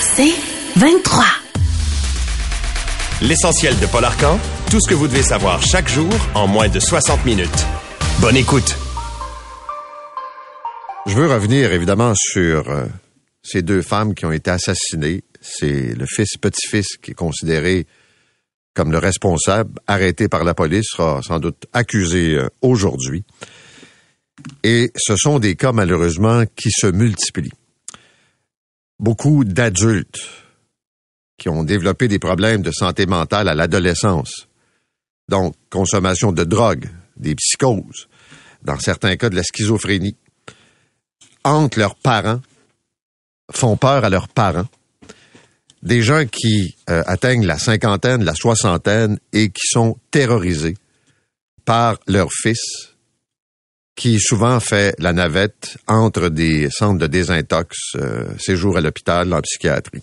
C'est 23. L'essentiel de Paul Arcan, tout ce que vous devez savoir chaque jour en moins de 60 minutes. Bonne écoute. Je veux revenir évidemment sur euh, ces deux femmes qui ont été assassinées. C'est le fils petit-fils qui est considéré comme le responsable, arrêté par la police, sera sans doute accusé euh, aujourd'hui. Et ce sont des cas malheureusement qui se multiplient. Beaucoup d'adultes qui ont développé des problèmes de santé mentale à l'adolescence, donc consommation de drogue, des psychoses, dans certains cas de la schizophrénie, hantent leurs parents, font peur à leurs parents, des gens qui euh, atteignent la cinquantaine, la soixantaine et qui sont terrorisés par leur fils, qui souvent fait la navette entre des centres de désintox, euh, séjour à l'hôpital, en psychiatrie.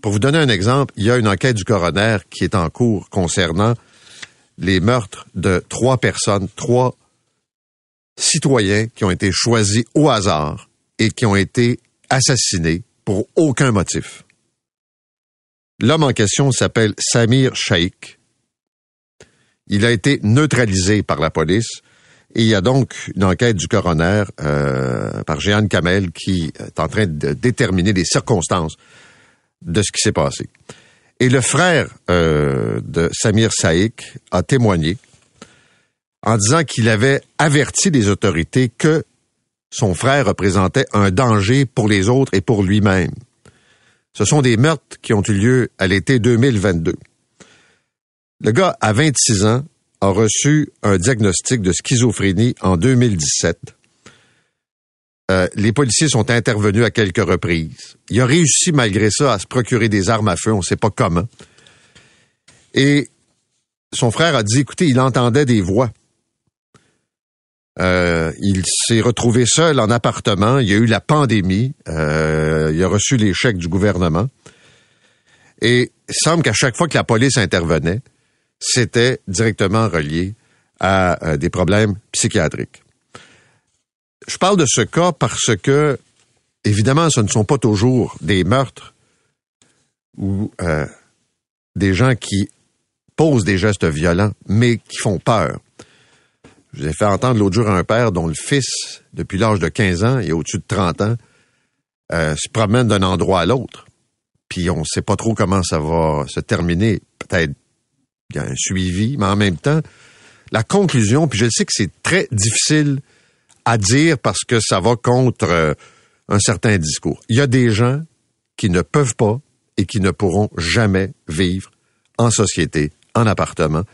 Pour vous donner un exemple, il y a une enquête du coroner qui est en cours concernant les meurtres de trois personnes, trois citoyens qui ont été choisis au hasard et qui ont été assassinés pour aucun motif. L'homme en question s'appelle Samir Sheikh. Il a été neutralisé par la police il y a donc une enquête du coroner euh, par Jeanne Kamel qui est en train de déterminer les circonstances de ce qui s'est passé. Et le frère euh, de Samir Saïk a témoigné en disant qu'il avait averti les autorités que son frère représentait un danger pour les autres et pour lui-même. Ce sont des meurtres qui ont eu lieu à l'été 2022. Le gars, à 26 ans, a reçu un diagnostic de schizophrénie en 2017. Euh, les policiers sont intervenus à quelques reprises. Il a réussi malgré ça à se procurer des armes à feu, on ne sait pas comment. Et son frère a dit, écoutez, il entendait des voix. Euh, il s'est retrouvé seul en appartement. Il y a eu la pandémie. Euh, il a reçu les chèques du gouvernement. Et il semble qu'à chaque fois que la police intervenait, c'était directement relié à euh, des problèmes psychiatriques. Je parle de ce cas parce que, évidemment, ce ne sont pas toujours des meurtres ou des gens qui posent des gestes violents, mais qui font peur. Je vous ai fait entendre l'autre jour un père dont le fils, depuis l'âge de 15 ans et au-dessus de 30 ans, euh, se promène d'un endroit à l'autre. Puis on ne sait pas trop comment ça va se terminer. Peut-être il y a un suivi, mais en même temps, la conclusion, puis je sais que c'est très difficile à dire parce que ça va contre euh, un certain discours. Il y a des gens qui ne peuvent pas et qui ne pourront jamais vivre en société, en appartement,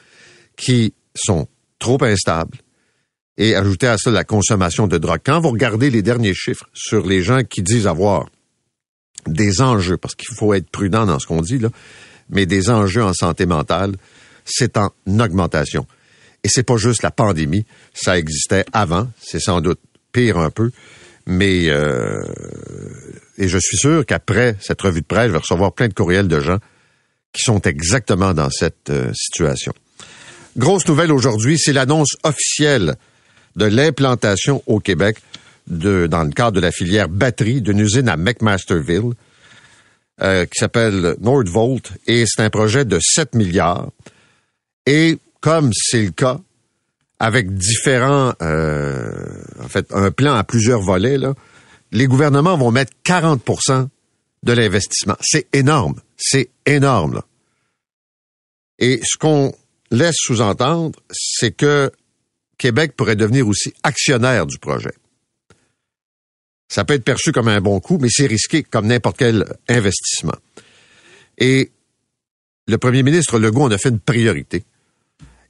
qui sont trop instables, et ajouter à ça la consommation de drogue. Quand vous regardez les derniers chiffres sur les gens qui disent avoir des enjeux, parce qu'il faut être prudent dans ce qu'on dit, là, mais des enjeux en santé mentale, c'est en augmentation. Et c'est pas juste la pandémie, ça existait avant, c'est sans doute pire un peu, mais euh, et je suis sûr qu'après cette revue de presse, je vais recevoir plein de courriels de gens qui sont exactement dans cette euh, situation. Grosse nouvelle aujourd'hui, c'est l'annonce officielle de l'implantation au Québec de, dans le cadre de la filière batterie d'une usine à McMasterville euh, qui s'appelle Nordvolt et c'est un projet de 7 milliards. Et comme c'est le cas avec différents, euh, en fait, un plan à plusieurs volets, là, les gouvernements vont mettre 40% de l'investissement. C'est énorme. C'est énorme. Là. Et ce qu'on laisse sous-entendre, c'est que Québec pourrait devenir aussi actionnaire du projet. Ça peut être perçu comme un bon coup, mais c'est risqué comme n'importe quel investissement. Et le premier ministre Legault en a fait une priorité.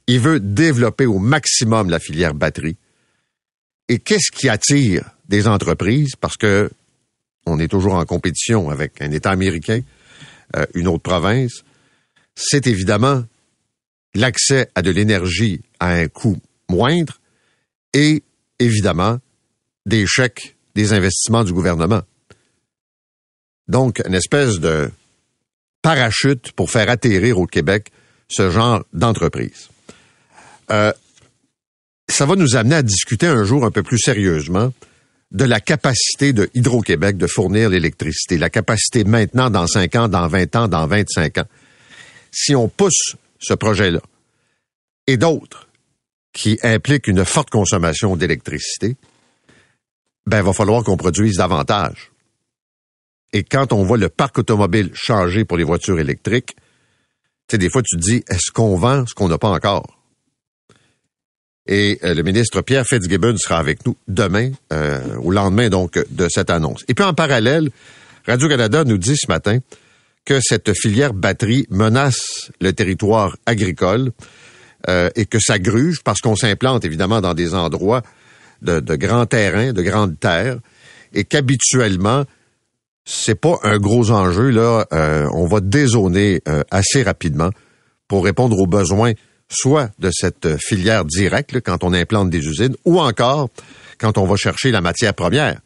Il veut développer au maximum la filière batterie. Et qu'est-ce qui attire des entreprises? Parce que on est toujours en compétition avec un État américain, euh, une autre province. C'est évidemment l'accès à de l'énergie à un coût moindre et évidemment des chèques des investissements du gouvernement. Donc, une espèce de parachute pour faire atterrir au Québec ce genre d'entreprise. Euh, ça va nous amener à discuter un jour un peu plus sérieusement de la capacité de Hydro-Québec de fournir l'électricité, la capacité maintenant dans 5 ans, dans 20 ans, dans 25 ans. Si on pousse ce projet-là et d'autres qui impliquent une forte consommation d'électricité, ben, va falloir qu'on produise davantage. Et quand on voit le parc automobile changer pour les voitures électriques, tu sais, des fois, tu te dis, est-ce qu'on vend ce qu'on n'a pas encore? Et euh, le ministre Pierre Fitzgibbon sera avec nous demain, euh, au lendemain donc de cette annonce. Et puis en parallèle, Radio-Canada nous dit ce matin que cette filière batterie menace le territoire agricole euh, et que ça gruge parce qu'on s'implante évidemment dans des endroits de, de grands terrains, de grandes terres, et qu'habituellement, c'est pas un gros enjeu. Là, on va dézoner assez rapidement pour répondre aux besoins soit de cette filière directe quand on implante des usines, ou encore quand on va chercher la matière première.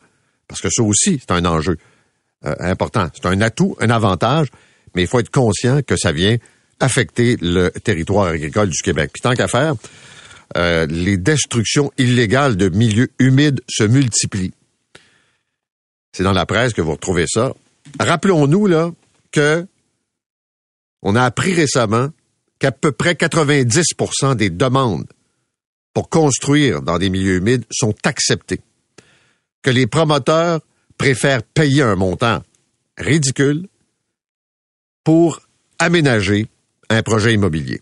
Parce que ça aussi, c'est un enjeu euh, important. C'est un atout, un avantage, mais il faut être conscient que ça vient affecter le territoire agricole du Québec. Puis tant qu'à faire, euh, les destructions illégales de milieux humides se multiplient. C'est dans la presse que vous retrouvez ça. Rappelons-nous là que on a appris récemment qu'à peu près 90% des demandes pour construire dans des milieux humides sont acceptées, que les promoteurs préfèrent payer un montant ridicule pour aménager un projet immobilier.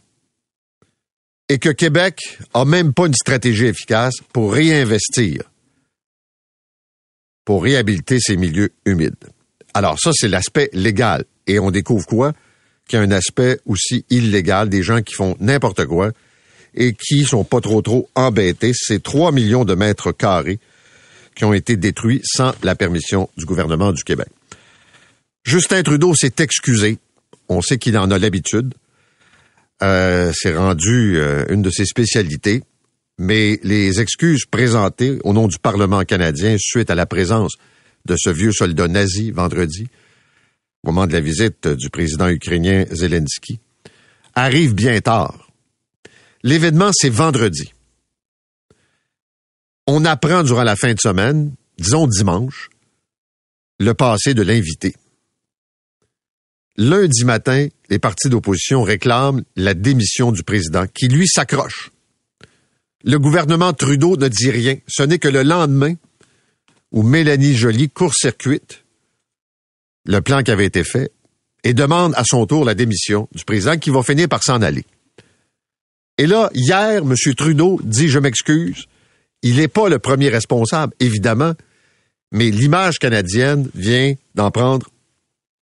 Et que Québec a même pas une stratégie efficace pour réinvestir, pour réhabiliter ces milieux humides. Alors ça, c'est l'aspect légal. Et on découvre quoi? Qu'il y a un aspect aussi illégal, des gens qui font n'importe quoi et qui sont pas trop trop embêtés. C'est 3 millions de mètres carrés qui ont été détruits sans la permission du gouvernement du Québec. Justin Trudeau s'est excusé. On sait qu'il en a l'habitude. Euh, c'est rendu euh, une de ses spécialités. Mais les excuses présentées au nom du Parlement canadien suite à la présence de ce vieux soldat nazi vendredi au moment de la visite du président ukrainien Zelensky, arrive bien tard. L'événement, c'est vendredi. On apprend durant la fin de semaine, disons dimanche, le passé de l'invité. Lundi matin, les partis d'opposition réclament la démission du président, qui lui s'accroche. Le gouvernement Trudeau ne dit rien. Ce n'est que le lendemain où Mélanie Joly court-circuite le plan qui avait été fait et demande à son tour la démission du président qui va finir par s'en aller. Et là, hier, M. Trudeau dit je m'excuse. Il n'est pas le premier responsable, évidemment, mais l'image canadienne vient d'en prendre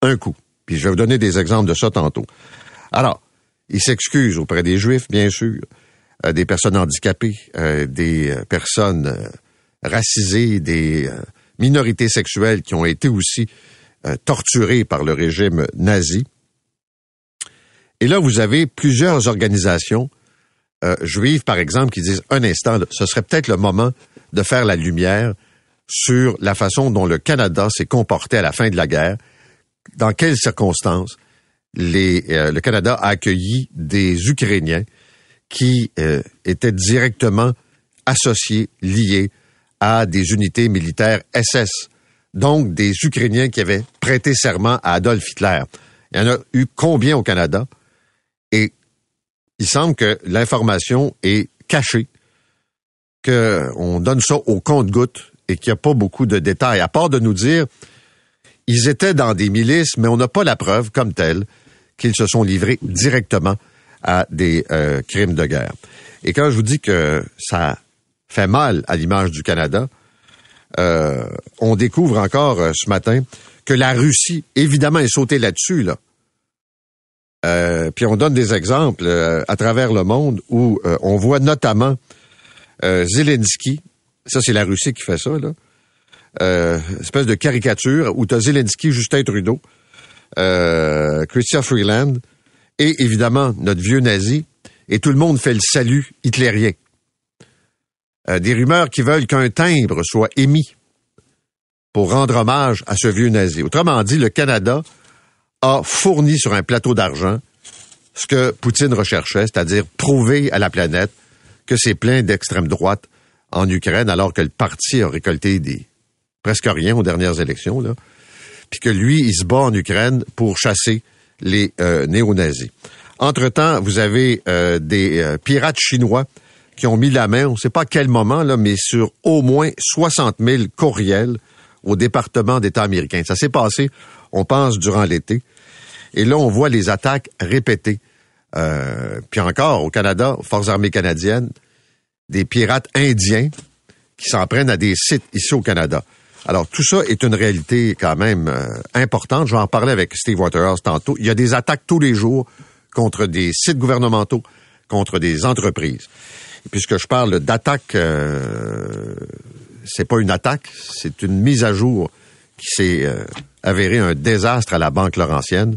un coup. Puis je vais vous donner des exemples de ça tantôt. Alors, il s'excuse auprès des Juifs, bien sûr, euh, des personnes handicapées, euh, des euh, personnes racisées, des minorités sexuelles qui ont été aussi euh, torturés par le régime nazi. Et là, vous avez plusieurs organisations euh, juives, par exemple, qui disent un instant, ce serait peut-être le moment de faire la lumière sur la façon dont le Canada s'est comporté à la fin de la guerre, dans quelles circonstances euh, le Canada a accueilli des Ukrainiens qui étaient directement associés, liés à des unités militaires SS donc des Ukrainiens qui avaient prêté serment à Adolf Hitler. Il y en a eu combien au Canada? Et il semble que l'information est cachée, qu'on donne ça au compte-goutte et qu'il n'y a pas beaucoup de détails, à part de nous dire ils étaient dans des milices, mais on n'a pas la preuve comme telle qu'ils se sont livrés directement à des euh, crimes de guerre. Et quand je vous dis que ça fait mal à l'image du Canada, euh, on découvre encore euh, ce matin que la Russie, évidemment, est sautée là-dessus, là. Euh, puis on donne des exemples à travers le monde où on voit notamment Zelensky, ça c'est la Russie qui fait ça, là, espèce de caricature où tu Zelensky, Justin Trudeau, Christian Freeland et évidemment notre vieux nazi, et tout le monde fait le salut hitlérien. Euh, des rumeurs qui veulent qu'un timbre soit émis pour rendre hommage à ce vieux nazi. Autrement dit, le Canada a fourni sur un plateau d'argent ce que Poutine recherchait, c'est-à-dire prouver à la planète que c'est plein d'extrême droite en Ukraine, alors que le parti a récolté des presque rien aux dernières élections, là, puis que lui, il se bat en Ukraine pour chasser les euh, néo-nazis. Entre-temps, vous avez euh, des pirates chinois qui ont mis la main, on ne sait pas à quel moment, là, mais sur au moins 60 000 courriels au département d'État américain. Ça s'est passé, on pense, durant l'été. Et là, on voit les attaques répétées. puis encore, au Canada, aux Forces armées canadiennes, des pirates indiens qui s'en prennent à des sites ici au Canada. Alors, tout ça est une réalité quand même euh, importante. Je vais en parler avec Steve Waterhouse tantôt. Il y a des attaques tous les jours contre des sites gouvernementaux, contre des entreprises. Puisque je parle d'attaque, euh, c'est pas une attaque, c'est une mise à jour qui s'est euh, avérée un désastre à la Banque Laurentienne.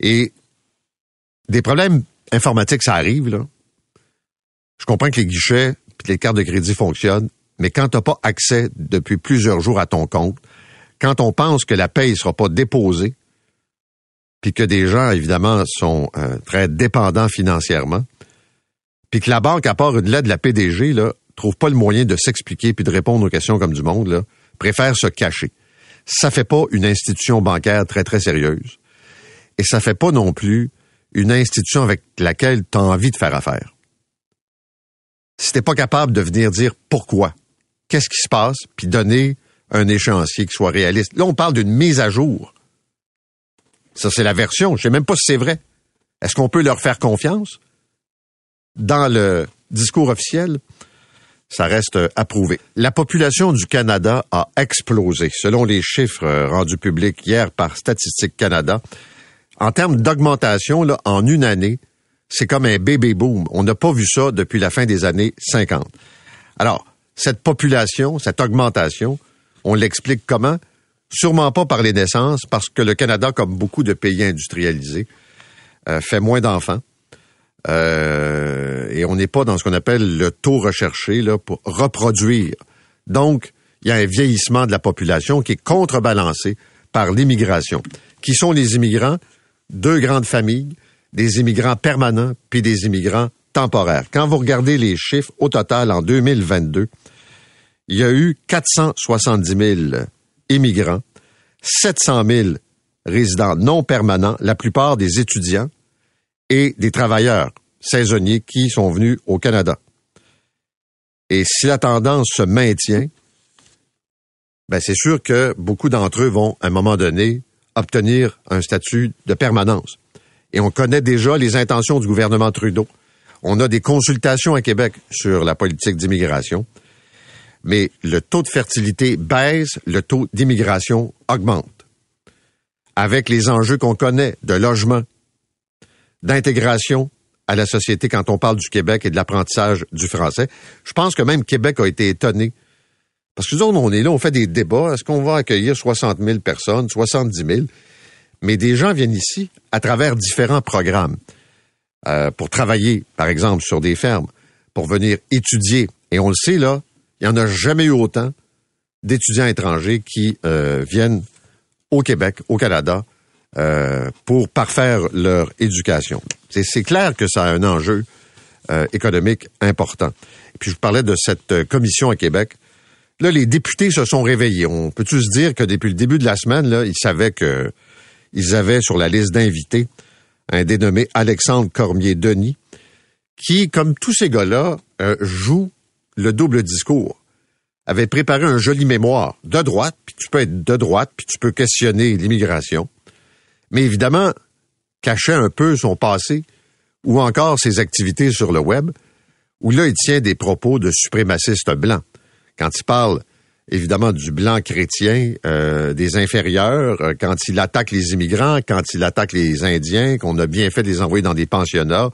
Et des problèmes informatiques, ça arrive, là. Je comprends que les guichets et les cartes de crédit fonctionnent, mais quand tu n'as pas accès depuis plusieurs jours à ton compte, quand on pense que la paye ne sera pas déposée, puis que des gens, évidemment, sont euh, très dépendants financièrement, puis que la banque, à part une lettre de la PDG, là, trouve pas le moyen de s'expliquer puis de répondre aux questions comme du monde, là, préfère se cacher. Ça fait pas une institution bancaire très, très sérieuse. Et ça fait pas non plus une institution avec laquelle tu as envie de faire affaire. Si t'es pas capable de venir dire pourquoi, qu'est-ce qui se passe, puis donner un échéancier qui soit réaliste. Là, on parle d'une mise à jour. Ça, c'est la version. Je sais même pas si c'est vrai. Est-ce qu'on peut leur faire confiance? Dans le discours officiel, ça reste approuvé. La population du Canada a explosé, selon les chiffres rendus publics hier par Statistique Canada. En termes d'augmentation, là, en une année, c'est comme un bébé boom. On n'a pas vu ça depuis la fin des années 50. Alors, cette population, cette augmentation, on l'explique comment? Sûrement pas par les naissances, parce que le Canada, comme beaucoup de pays industrialisés, euh, fait moins d'enfants. Euh, et on n'est pas dans ce qu'on appelle le taux recherché pour reproduire. Donc, il y a un vieillissement de la population qui est contrebalancé par l'immigration. Qui sont les immigrants? Deux grandes familles, des immigrants permanents puis des immigrants temporaires. Quand vous regardez les chiffres, au total, en 2022, il y a eu 470 000 immigrants, 700 000 résidents non permanents, la plupart des étudiants et des travailleurs saisonniers qui sont venus au Canada. Et si la tendance se maintient, ben c'est sûr que beaucoup d'entre eux vont, à un moment donné, obtenir un statut de permanence. Et on connaît déjà les intentions du gouvernement Trudeau. On a des consultations à Québec sur la politique d'immigration mais le taux de fertilité baisse, le taux d'immigration augmente. Avec les enjeux qu'on connaît de logement, d'intégration à la société quand on parle du Québec et de l'apprentissage du français, je pense que même Québec a été étonné. Parce que nous, on est là, on fait des débats. Est-ce qu'on va accueillir 60 000 personnes, 70 000? Mais des gens viennent ici à travers différents programmes euh, pour travailler, par exemple, sur des fermes, pour venir étudier. Et on le sait, là, il n'y en a jamais eu autant d'étudiants étrangers qui euh, viennent au Québec, au Canada, euh, pour parfaire leur éducation. C'est clair que ça a un enjeu euh, économique important. Puis je parlais de cette commission à Québec. Là, les députés se sont réveillés. On peut-tu dire que depuis le début de la semaine, là, ils savaient que ils avaient sur la liste d'invités un dénommé Alexandre Cormier-Denis, qui, comme tous ces gars-là, joue le double discours, avait préparé un joli mémoire de droite, puis tu peux être de droite, puis tu peux questionner l'immigration, mais évidemment cachait un peu son passé ou encore ses activités sur le web, où là il tient des propos de suprémacistes blancs. Quand il parle évidemment du blanc chrétien, euh, des inférieurs, euh, quand il attaque les immigrants, quand il attaque les Indiens, qu'on a bien fait de les envoyer dans des pensionnats,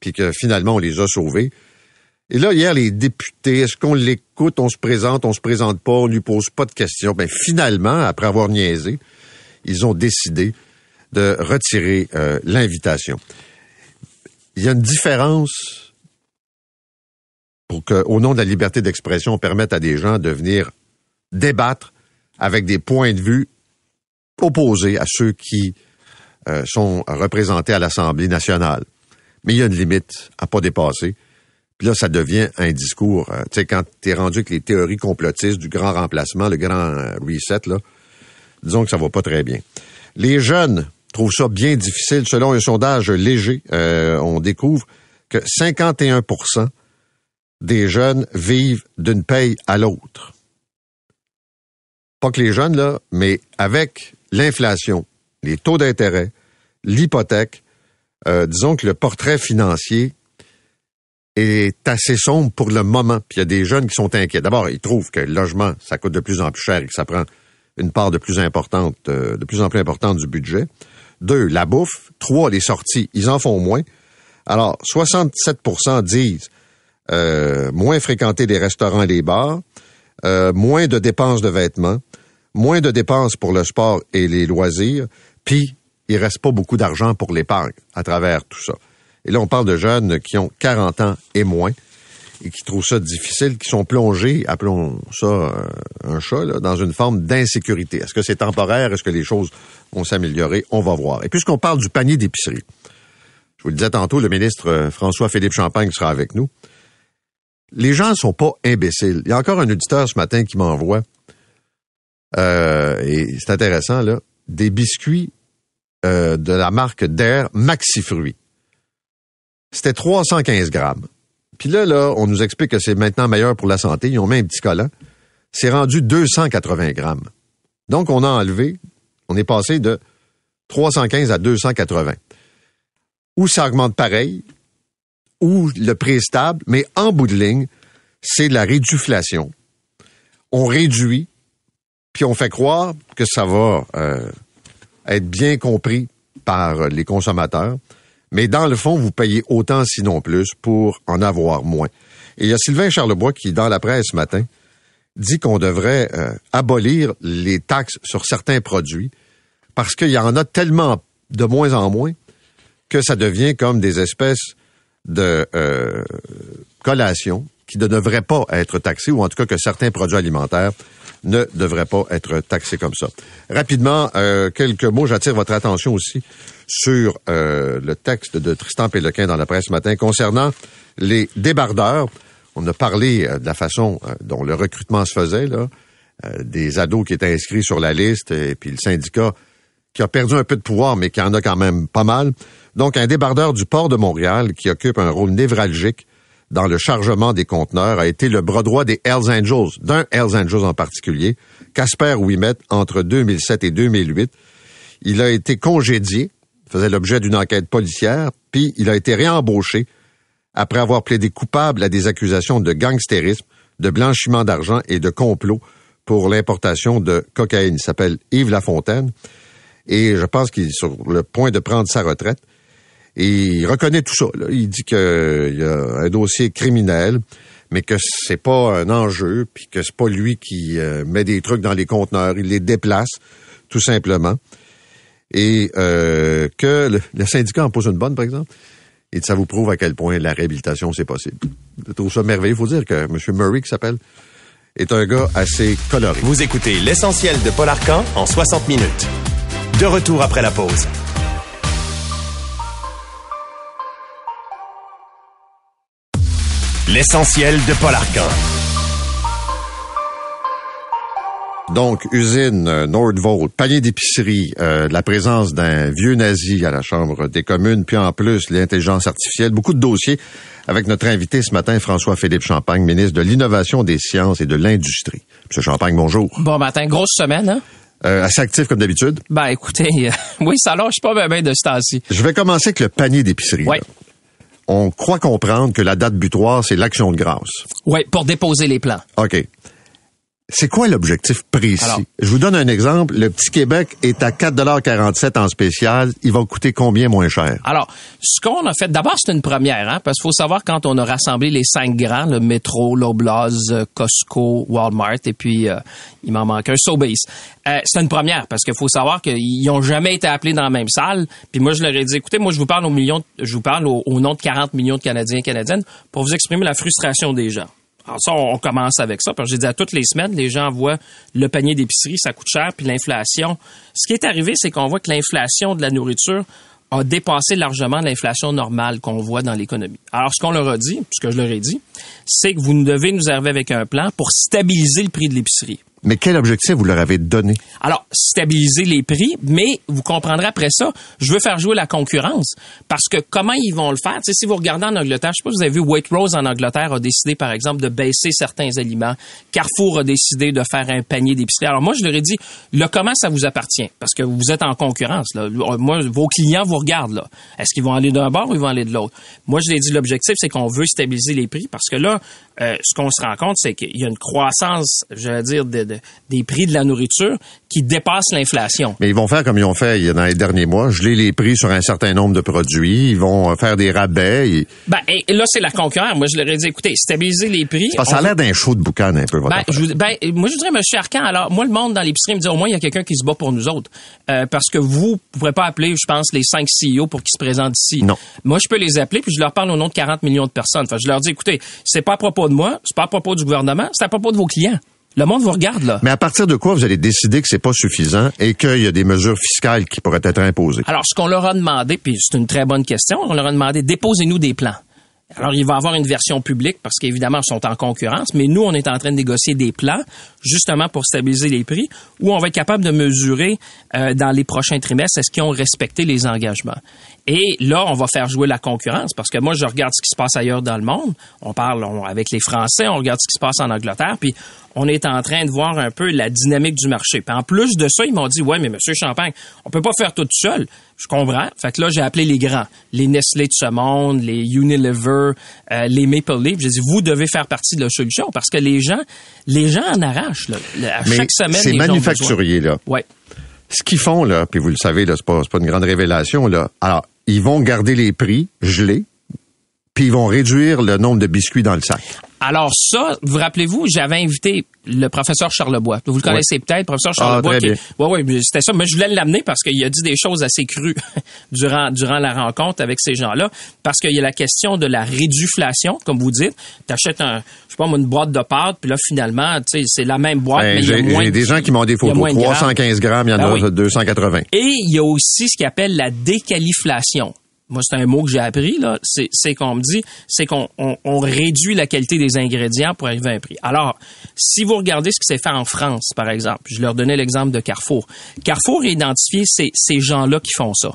puis que finalement on les a sauvés. Et là, hier, les députés, est-ce qu'on l'écoute, on se présente, on se présente pas, on lui pose pas de questions? Ben, finalement, après avoir niaisé, ils ont décidé de retirer euh, l'invitation. Il y a une différence pour que, au nom de la liberté d'expression, on permette à des gens de venir débattre avec des points de vue opposés à ceux qui euh, sont représentés à l'Assemblée nationale. Mais il y a une limite à pas dépasser Puis là, ça devient un discours. Euh, tu sais, quand t'es rendu avec les théories complotistes du grand remplacement, le grand reset, là, disons que ça va pas très bien. Les jeunes trouvent ça bien difficile. Selon un sondage léger, euh, on découvre que 51% des jeunes vivent d'une paye à l'autre. Pas que les jeunes, là, mais avec l'inflation, les taux d'intérêt, l'hypothèque, disons que le portrait financier est assez sombre pour le moment. Puis il y a des jeunes qui sont inquiets. D'abord, ils trouvent que le logement, ça coûte de plus en plus cher et que ça prend une part de plus importante, euh, de plus en plus importante du budget. Deux, la bouffe. Trois, les sorties. Ils en font moins. Alors, 67% disent euh, moins fréquenter les restaurants et les bars, euh, moins de dépenses de vêtements, moins de dépenses pour le sport et les loisirs, puis il reste pas beaucoup d'argent pour l'épargne à travers tout ça. Et là, on parle de jeunes qui ont 40 ans et moins et qui trouvent ça difficile, qui sont plongés, appelons ça euh, un chat, dans une forme d'insécurité. Est-ce que c'est temporaire? Est-ce que les choses vont s'améliorer? On va voir. Et puisqu'on parle du panier d'épicerie, je vous le disais tantôt, le ministre euh, François-Philippe Champagne sera avec nous. Les gens ne sont pas imbéciles. Il y a encore un auditeur ce matin qui m'envoie, euh, et c'est intéressant, là, des biscuits de la marque Dare Maxi Fruits c'était 315 grammes. Puis là, là, on nous explique que c'est maintenant meilleur pour la santé. Ils ont mis un petit collant. C'est rendu 280 grammes. Donc, on a enlevé, on est passé de 315 à 280. Ou ça augmente pareil, ou le prix est stable, mais en bout de ligne, c'est la réduflation. On réduit, puis on fait croire que ça va euh, être bien compris par les consommateurs. Mais dans le fond, vous payez autant, sinon plus, pour en avoir moins. Et il y a Sylvain Charlebois qui, dans la presse ce matin, dit qu'on devrait euh, abolir les taxes sur certains produits parce qu'il y en a tellement de moins en moins que ça devient comme des espèces de euh, collations qui ne devraient pas être taxées, ou en tout cas que certains produits alimentaires ne devraient pas être taxés comme ça. Rapidement, euh, quelques mots, j'attire votre attention aussi sur euh, le texte de Tristan Péloquin dans la presse ce matin concernant les débardeurs. On a parlé euh, de la façon dont le recrutement se faisait, des ados qui étaient inscrits sur la liste, et puis le syndicat qui a perdu un peu de pouvoir, mais qui en a quand même pas mal. Donc, un débardeur du port de Montréal qui occupe un rôle névralgique dans le chargement des conteneurs a été le bras droit des Hells Angels, d'un Hells Angels en particulier, Casper Ouimet, entre 2007 et 2008. Il a été congédié, faisait l'objet d'une enquête policière, puis il a été réembauché après avoir plaidé coupable à des accusations de gangstérisme, de blanchiment d'argent et de complot pour l'importation de cocaïne. Il s'appelle Yves Lafontaine et je pense qu'il est sur le point de prendre sa retraite. Il reconnaît tout ça. Il dit qu'il y a un dossier criminel, mais que c'est pas un enjeu, puis que c'est pas lui qui euh, met des trucs dans les conteneurs, il les déplace tout simplement. Et euh, que le, syndicat en pose une bonne, par exemple. Et ça vous prouve à quel point la réhabilitation, c'est possible. Je trouve ça merveilleux. Il faut dire que M. Murray, qui s'appelle, est un gars assez coloré. Vous écoutez l'essentiel de Paul Arcan en 60 minutes. De retour après la pause. L'essentiel de Paul Arcan. Donc, usine euh, Nordvolt, panier d'épicerie, euh, la présence d'un vieux nazi à la Chambre des communes, puis en plus l'intelligence artificielle, beaucoup de dossiers avec notre invité ce matin, François-Philippe Champagne, ministre de l'Innovation des sciences et de l'Industrie. Monsieur Champagne, bonjour. Bon matin, grosse semaine, hein? Euh, assez actif comme d'habitude? Ben écoutez, oui, ça lâche pas bien de ce temps-ci. Je vais commencer avec le panier d'épicerie. Oui on croit comprendre que la date butoir, c'est l'action de grâce. Oui, pour déposer les plans. OK. C'est quoi l'objectif précis? je vous donne un exemple. Le petit Québec est à 4,47 en spécial. Il va coûter combien moins cher? Alors, ce qu'on a fait, d'abord, c'est une première, hein, parce qu'il faut savoir quand on a rassemblé les cinq grands, le métro, l'Oblaz, Costco, Walmart, et puis euh, il m'en manque un, Sobeys. Euh, c'est une première, parce qu'il faut savoir qu'ils n'ont jamais été appelés dans la même salle. Puis moi, je leur ai dit, écoutez, moi, je vous parle au million, je vous parle au, au nom de 40 millions de Canadiens et Canadiennes pour vous exprimer la frustration des gens. Alors ça, on commence avec ça. Parce que j'ai dit à toutes les semaines, les gens voient le panier d'épicerie, ça coûte cher, puis l'inflation. Ce qui est arrivé, c'est qu'on voit que l'inflation de la nourriture a dépassé largement l'inflation normale qu'on voit dans l'économie. Alors, ce qu'on leur a dit, ce que je leur ai dit, c'est que vous devez nous arriver avec un plan pour stabiliser le prix de l'épicerie. Mais quel objectif vous leur avez donné? Alors, stabiliser les prix, mais vous comprendrez après ça, je veux faire jouer la concurrence. Parce que comment ils vont le faire? Si vous regardez en Angleterre, je sais pas si vous avez vu, Waitrose en Angleterre a décidé, par exemple, de baisser certains aliments. Carrefour a décidé de faire un panier d'épicerie. Alors moi, je leur ai dit, le comment ça vous appartient? Parce que vous êtes en concurrence. Là. Moi, vos clients vous regardent. là. Est-ce qu'ils vont aller d'un bord ou ils vont aller de l'autre? Moi, je leur ai dit, l'objectif, c'est qu'on veut stabiliser les prix parce que là, euh, ce qu'on se rend compte, c'est qu'il y a une croissance, je veux dire, de, des prix de la nourriture qui dépasse l'inflation. Mais ils vont faire comme ils ont fait dans les derniers mois, geler les prix sur un certain nombre de produits, ils vont euh, faire des rabais. Et... Ben, et là, c'est la concurrence. Moi, je leur ai dit, écoutez, stabiliser les prix. Parce ça a l'air d'un show de boucan un peu, votre ben, je, ben, moi, je dirais, M. Arcan, alors, moi, le monde dans l'épicerie me dit, au moins, il y a quelqu'un qui se bat pour nous autres. Euh, parce que vous ne pourrez pas appeler, je pense, les cinq CEO pour qu'ils se présentent ici. Non. Moi, je peux les appeler, puis je leur parle au nom de 40 millions de personnes. Enfin, je leur dis, écoutez, c'est pas à propos de moi, c'est pas à propos du gouvernement, c'est à propos de vos clients. Le monde vous regarde, là. Mais à partir de quoi vous allez décider que c'est pas suffisant et qu'il y a des mesures fiscales qui pourraient être imposées? Alors, ce qu'on leur a demandé, puis c'est une très bonne question, on leur a demandé, déposez-nous des plans. Alors, il va y avoir une version publique parce qu'évidemment, ils sont en concurrence, mais nous, on est en train de négocier des plans justement pour stabiliser les prix où on va être capable de mesurer euh, dans les prochains trimestres est-ce qu'ils ont respecté les engagements. Et là, on va faire jouer la concurrence parce que moi, je regarde ce qui se passe ailleurs dans le monde. On parle avec les Français, on regarde ce qui se passe en Angleterre, puis on est en train de voir un peu la dynamique du marché. Puis en plus de ça, ils m'ont dit, ouais, mais Monsieur Champagne, on peut pas faire tout seul. Je comprends. Fait que là, j'ai appelé les grands, les Nestlé de ce monde, les Unilever, euh, les Maple Leaf. J'ai dit, vous devez faire partie de la solution parce que les gens, les gens en arrachent. Là. À mais chaque semaine, ces manufacturiers là. Ouais. Ce qu'ils font là, puis vous le savez là, c'est pas, pas une grande révélation là. Alors, ils vont garder les prix gelés, puis ils vont réduire le nombre de biscuits dans le sac. Alors ça, vous rappelez-vous, j'avais invité le professeur Charlebois. Vous le connaissez peut-être, professeur Ah, Charlebois. très qui- Ouais, ouais, c'était ça. Mais je voulais l'amener parce qu'il a dit des choses assez crues durant durant la rencontre avec ces gens-là. Parce qu'il y a la question de la réduflation, comme vous dites. T'achètes un, je sais pas une boîte de pâtes, puis là finalement, tu sais, c'est la même boîte, Ben, mais il y a moins. de- des gens qui m'ont des photos. de grammes. 315 grammes, il y en Ben a oui. 280. Et il y a aussi ce qu'on appelle la déqualiflation. Moi, c'est un mot que j'ai appris, là. C'est, qu'on me dit, c'est qu'on on, on réduit la qualité des ingrédients pour arriver à un prix. Alors, si vous regardez ce qui s'est fait en France, par exemple, je leur donnais l'exemple de Carrefour. Carrefour a identifié ces, ces gens-là qui font ça.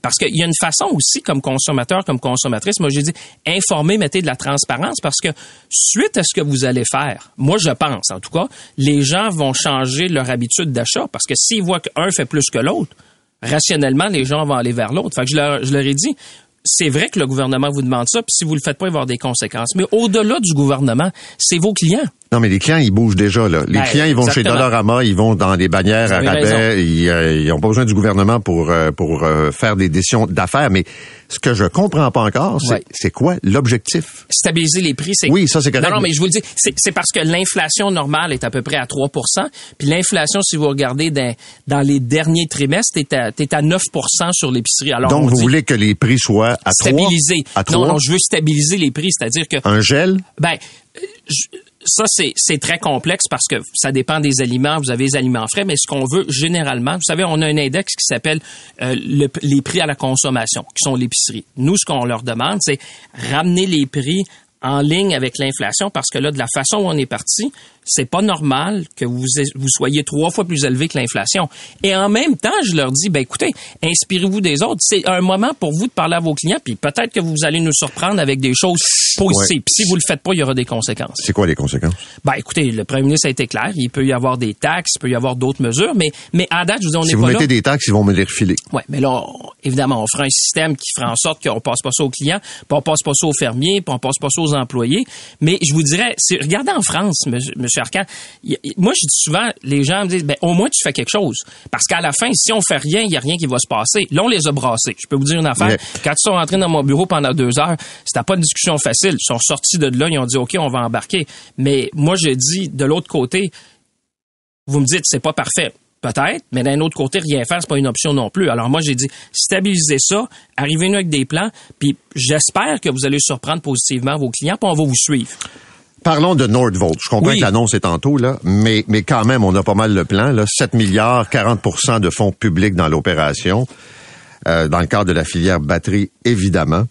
Parce qu'il y a une façon aussi, comme consommateur, comme consommatrice, moi j'ai dit, informer, mettez de la transparence, parce que suite à ce que vous allez faire, moi je pense en tout cas, les gens vont changer leur habitude d'achat, parce que s'ils voient qu'un fait plus que l'autre, rationnellement, les gens vont aller vers l'autre. Fait que je leur, je leur ai dit, c'est vrai que le gouvernement vous demande ça, puis si vous le faites pas, il va y avoir des conconséquences. Mais au-delà du gouvernement, c'est vos clients. Non, mais les clients, ils bougent déjà. Là. Les Ben, clients, ils vont chez. Dollarama, ils vont dans des bannières à rabais. Ils euh, ils ont pas besoin du gouvernement pour euh, pour euh, faire des décisions d'affaires. Mais ce que je comprends pas encore, c'est Ouais. c'est quoi l'objectif? stabiliser les prix, c'est Oui, ça, c'est correct. Non, non, mais je vous le dis, c'est c'est parce que l'inflation normale est à peu près à 3% puis l'inflation, si vous regardez dans, dans les derniers trimestres, t'es à, t'es à 9% sur l'épicerie. Alors, Donc, on vous dit voulez que les prix soient à 3? stabiliser. À non, 3? non, je veux stabiliser les prix, c'est-à-dire que Un gel? ben, je- ça, c'est, très complexe parce que ça dépend des aliments. Vous avez les aliments frais, mais ce qu'on veut généralement, vous savez, on a un index qui s'appelle euh, le- les prix à la consommation, qui sont l'épicerie. Nous, ce qu'on leur demande, c'est ramener les prix en ligne avec l'inflation parce que là, de la façon où on est parti, c'est pas normal que vous, vous soyez trois fois plus élevé que l'inflation. Et en même temps, je leur dis, ben écoutez, inspirez-vous des autres. C'est un moment pour vous de parler à vos clients, puis peut-être que vous allez nous surprendre avec des choses positives. Ouais. Puis si vous le faites pas, il y aura des conséquences. C'est quoi les conséquences? Ben, écoutez, le premier ministre a été clair. Il peut y avoir des taxes, il peut y avoir d'autres mesures, mais, mais à date, je vous dis, on Si vous pas mettez là. des taxes, ils vont me les refiler. Ouais, mais là, on- évidemment, on fera un système qui fera en sorte qu'on passe pas ça aux clients, puis on passe pas ça aux fermiers, puis on passe pas ça aux employés. Mais je vous dirais, regardez en France, monsieur, monsieur Arcan. moi, je dis souvent, les gens me disent, ben, au moins tu fais quelque chose. Parce qu'à la fin, si on fait rien, il y a rien qui va se passer. Là, on les a brassés. Je peux vous dire une affaire. Quand ils sont rentrés dans mon bureau pendant deux heures, c'était pas une discussion facile. Ils sont sortis de là, ils ont dit, OK, on va embarquer. Mais moi, je dis, de l'autre côté, vous me dites c'est pas parfait. Peut-être, mais d'un autre côté, rien faire, c'est pas une option non plus. Alors moi, j'ai dit, stabilisez ça, arrivez-nous avec des plans, puis j'espère que vous allez surprendre positivement vos clients, puis on va vous suivre. Parlons de Nordvolt. Je comprends Oui. que l'annonce est tantôt, là, mais, mais quand même, on a pas mal le plan. Là. 7 milliards, 40% de fonds publics dans l'opération. euh, dans le cadre de la filière batterie, évidemment.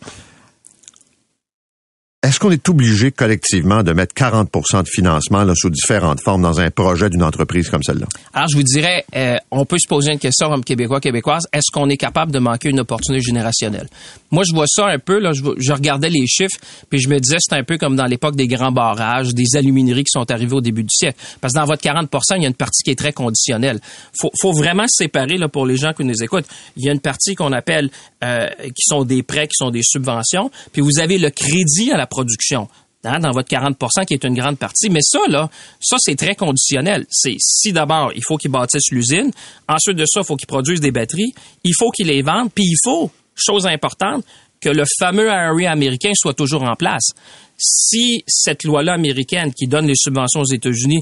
Est-ce qu'on est obligé collectivement de mettre 40% de financement là, sous différentes formes dans un projet d'une entreprise comme celle-là? Alors, je vous dirais, euh, on peut se poser une question comme Québécois, Québécoises. Est-ce qu'on est capable de manquer une opportunité générationnelle? Moi, je vois ça un peu, là, je, je regardais les chiffres, puis je me disais, c'est un peu comme dans l'époque des grands barrages, des alumineries qui sont arrivés au début du siècle. Parce que dans votre 40% il y a une partie qui est très conditionnelle. Faut, faut vraiment séparer, là, pour les gens qui nous écoutent. Il y a une partie qu'on appelle, euh, qui sont des prêts, qui sont des subventions, puis vous avez le crédit à la production hein, dans votre 40% qui est une grande partie. Mais ça, là, ça, c'est très conditionnel. C'est si d'abord, il faut qu'ils bâtissent l'usine, ensuite de ça, il faut qu'ils produisent des batteries, il faut qu'ils les vendent, puis il faut, chose importante, que le fameux IRA américain soit toujours en place. Si cette loi-là américaine qui donne les subventions aux États-Unis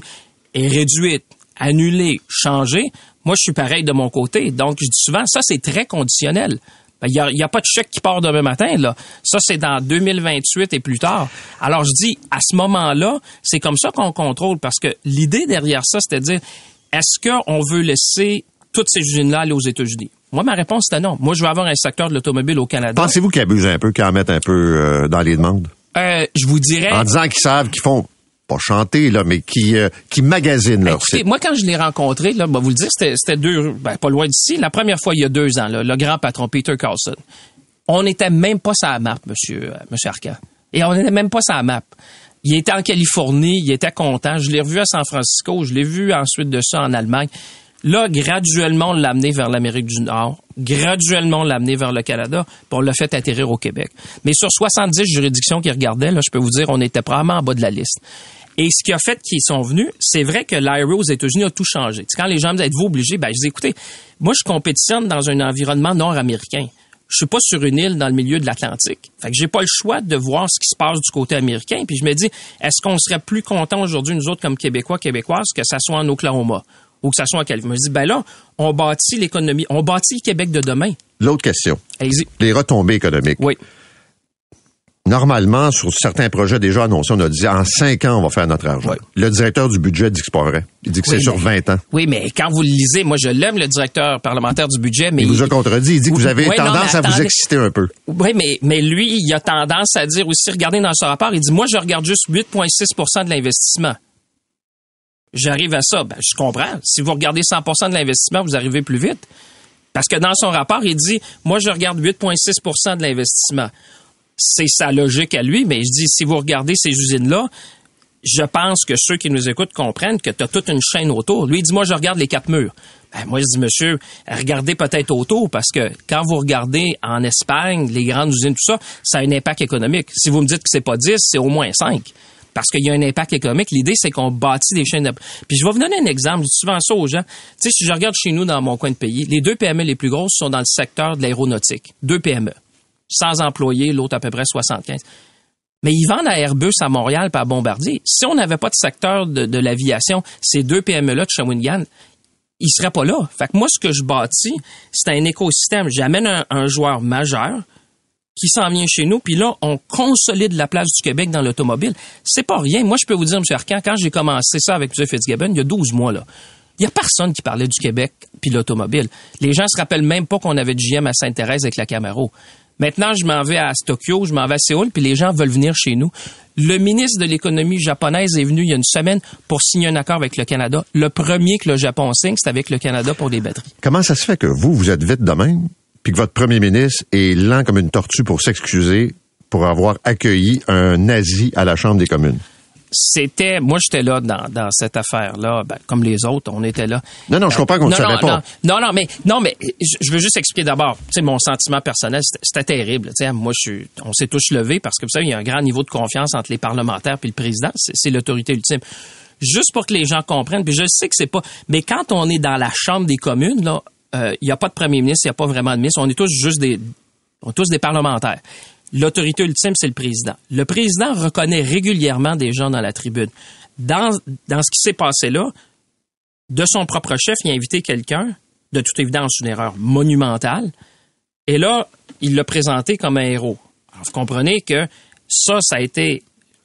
est réduite, annulée, changée, moi, je suis pareil de mon côté. Donc, je dis souvent, ça, c'est très conditionnel. Il ben, n'y a, a, pas de chèque qui part demain matin. Là. Ça, c'est dans 2028 et plus tard. Alors, je dis, à ce moment-là, c'est comme ça qu'on contrôle, parce que l'idée derrière ça, c'était de dire, est-ce qu'on veut laisser toutes ces usines-là aller aux États-Unis? Moi, ma réponse était non. Moi, je veux avoir un secteur de l'automobile au Canada. Pensez-vous qu'ils abusent un peu, qu'ils en mettent un peu euh, dans les demandes? Euh, je vous dirais... En disant qu'ils savent qu'ils font pas chanter, là, mais qui, euh, qui magasinent leur Écoutez, Moi, quand je l'ai rencontré, là, bah, vous le dire, c'était deux, ben, pas loin d'ici. La première fois, il y a deux ans, là, le grand patron Peter Carlson. On n'était même pas la map, monsieur, euh, monsieur Arca. Et on n'était même pas la map. Il était en Californie, il était content. Je l'ai revu à San Francisco, je l'ai vu ensuite de ça en Allemagne. Là, graduellement, on l'a amené vers l'Amérique du Nord. Graduellement, on l'a amené vers le Canada. Puis on l'a fait atterrir au Québec. Mais sur 70 juridictions qui regardaient, là, je peux vous dire, on était probablement en bas de la liste. Et ce qui a fait qu'ils sont venus, c'est vrai que l'IRA aux États-Unis a tout changé. quand les gens me disent êtes-vous obligés, ben je dis écoutez, moi je compétitionne dans un environnement nord-américain. Je suis pas sur une île dans le milieu de l'Atlantique. Fait que j'ai pas le choix de voir ce qui se passe du côté américain. Puis je me dis, est-ce qu'on serait plus content aujourd'hui, nous autres, comme Québécois, Québécoises, que ça soit en Oklahoma ou que ça soit en Californie? Je me dis, ben là, on bâtit l'économie, on bâtit le Québec de demain. L'autre question. Allez-y. Les retombées économiques. Oui normalement, sur certains projets déjà annoncés, on a dit en cinq ans, on va faire notre argent. Le directeur du budget dit que c'est pas vrai. Il dit que c'est sur 20 ans. Oui, mais quand vous le lisez, moi, je l'aime, le directeur parlementaire du budget, mais... Il vous a contredit. Il dit que vous avez tendance à vous exciter un peu. Oui, mais, mais lui, il a tendance à dire aussi, regardez dans ce rapport, il dit, moi, je regarde juste 8,6% de l'investissement. J'arrive à ça. Ben, je comprends. Si vous regardez 100% de l'investissement, vous arrivez plus vite. Parce que dans son rapport, il dit, moi, je regarde 8,6% de l'investissement c'est sa logique à lui, mais je dis, si vous regardez ces usines-là, je pense que ceux qui nous écoutent comprennent que tu as toute une chaîne autour. Lui, il dit, moi, je regarde les quatre murs. Ben, moi, je dis, monsieur, regardez peut-être autour, parce que quand vous regardez en Espagne, les grandes usines, tout ça, ça a un impact économique. Si vous me dites que c'est pas 10, c'est au moins 5. Parce qu'il y a un impact économique. L'idée, c'est qu'on bâtit des chaînes de... Puis je vais vous donner un exemple. Je dis souvent ça aux gens. Tu sais, si je regarde chez nous dans mon coin de pays, les deux PME les plus grosses sont dans le secteur de l'aéronautique. Deux PME sans employés, l'autre à peu près 75. Mais ils vendent à Airbus à Montréal par Bombardier. Si on n'avait pas de secteur de, l'aviation, ces deux PME-là de Shawinigan, ils seraient pas là. Fait que moi, ce que je bâtis, c'est un écosystème. J'amène un, joueur majeur qui s'en vient chez nous, puis là, on consolide la place du Québec dans l'automobile. C'est pas rien. Moi, je peux vous dire, M. Arcan, quand j'ai commencé ça avec M. Fitzgibbon, il y a 12 mois, là, il y a personne qui parlait du Québec puis l'automobile. Les gens se rappellent même pas qu'on avait du GM à Sainte-Thérèse avec la Camaro. Maintenant, je m'en vais à Tokyo, je m'en vais à Séoul, puis les gens veulent venir chez nous. Le ministre de l'économie japonaise est venu il y a une semaine pour signer un accord avec le Canada. Le premier que le Japon signe, c'est avec le Canada pour les batteries. Comment ça se fait que vous, vous êtes vite de même, puis que votre premier ministre est lent comme une tortue pour s'excuser pour avoir accueilli un nazi à la Chambre des communes? C'était, moi j'étais là dans, dans cette affaire-là, ben, comme les autres, on était là. Non, non, je comprends qu'on ne savait pas. Non, non, mais non, mais je veux juste expliquer d'abord, tu sais, mon sentiment personnel, c'était terrible. Tu sais, moi, je suis, on s'est tous levés parce que vous savez, il y a un grand niveau de confiance entre les parlementaires et le président. C'est l'autorité ultime. Juste pour que les gens comprennent, puis je sais que c'est pas, mais quand on est dans la chambre des communes, là, euh, il n'y a pas de premier ministre, il n'y a pas vraiment de ministre, on est tous juste des, on est tous des parlementaires. L'autorité ultime, c'est le président. Le président reconnaît régulièrement des gens dans la tribune. Dans, ce qui s'est passé là, de son propre chef, il a invité quelqu'un, de toute évidence une erreur monumentale, et là, il l'a présenté comme un héros. Alors, vous comprenez que ça, ça a été